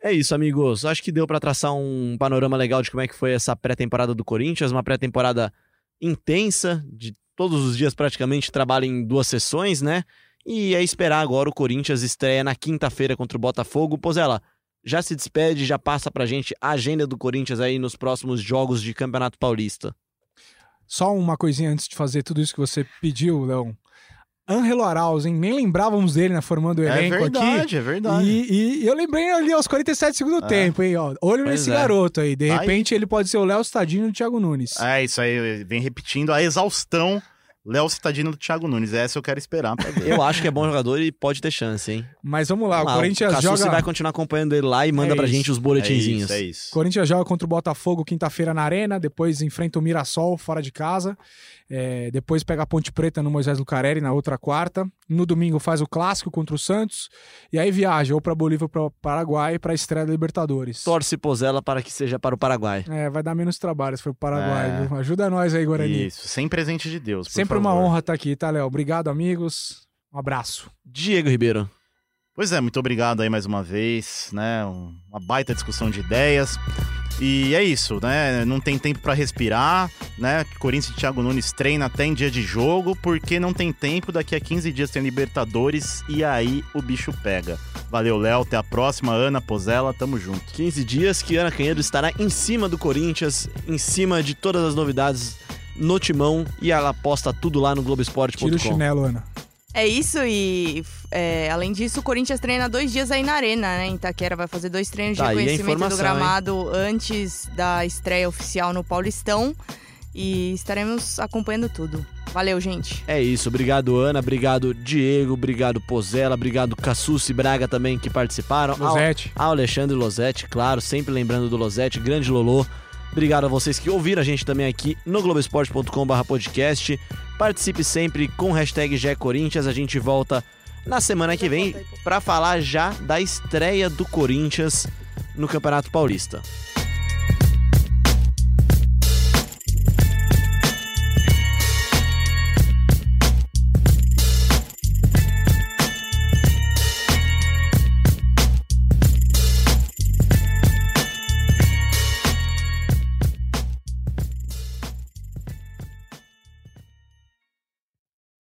É isso, amigos. Acho que deu para traçar um panorama legal de como é que foi essa pré-temporada do Corinthians, uma pré-temporada intensa, de todos os dias praticamente trabalha em duas sessões, né? E é esperar agora o Corinthians estreia na quinta-feira contra o Botafogo. Pozela, já se despede, já passa pra gente a agenda do Corinthians aí nos próximos jogos de Campeonato Paulista. Só uma coisinha antes de fazer tudo isso que você pediu, Leão. Angelo Arauz, hein? Nem lembrávamos dele, né? Formando o elenco é verdade, aqui. É verdade, e, e, eu lembrei ali aos 47 segundos do é. tempo, hein? Ó, olho pois nesse é. garoto aí. De repente ele pode ser o Léo Stadinho do Thiago Nunes. É, isso aí. Vem repetindo a exaustão Léo Citadino do Thiago Nunes. Essa eu quero esperar pra ver. Eu acho que é bom jogador e pode ter chance, hein? Mas vamos lá, vamos o Corinthians o joga... Você vai continuar acompanhando ele lá e manda é pra gente os boletinzinhos. É isso, é isso. Corinthians joga contra o Botafogo quinta-feira na Arena, depois enfrenta o Mirassol fora de casa. É, depois pega a Ponte Preta no Moisés Lucarelli na outra quarta. No domingo faz o clássico contra o Santos. E aí viaja ou para Bolívia ou para Paraguai para a estreia da Libertadores. Torce Pozela para que seja para o Paraguai. É, vai dar menos trabalho se for para o Paraguai. É. Ajuda nós aí, Guarani. Isso, sem presente de Deus. Sempre favor. uma honra estar aqui, tá, Léo? Obrigado, amigos. Um abraço. Diego Ribeiro. Pois é, muito obrigado aí mais uma vez, né? Uma baita discussão de ideias. E é isso, né? Não tem tempo para respirar, né? Corinthians e Thiago Nunes treina até em dia de jogo, porque não tem tempo, daqui a 15 dias tem Libertadores e aí o bicho pega. Valeu, Léo, até a próxima, Ana Pozella, tamo junto. 15 dias que Ana Canhedo estará em cima do Corinthians, em cima de todas as novidades no timão e ela posta tudo lá no Globoesporte.com. Tira o chinelo, Ana. É isso, e é, além disso, o Corinthians treina dois dias aí na Arena, né? Em Itaquera vai fazer dois treinos de tá, reconhecimento do gramado hein? antes da estreia oficial no Paulistão. E estaremos acompanhando tudo. Valeu, gente. É isso. Obrigado, Ana. Obrigado, Diego. Obrigado, Pozella. Obrigado, Cassucci Braga também que participaram. Losete. Ao, ao Alexandre Losete, claro. Sempre lembrando do Losete. Grande Lolô. Obrigado a vocês que ouviram a gente também aqui no globesport.com.br podcast. Participe sempre com hashtag Corinthians. A gente volta na semana que vem para falar já da estreia do Corinthians no Campeonato Paulista.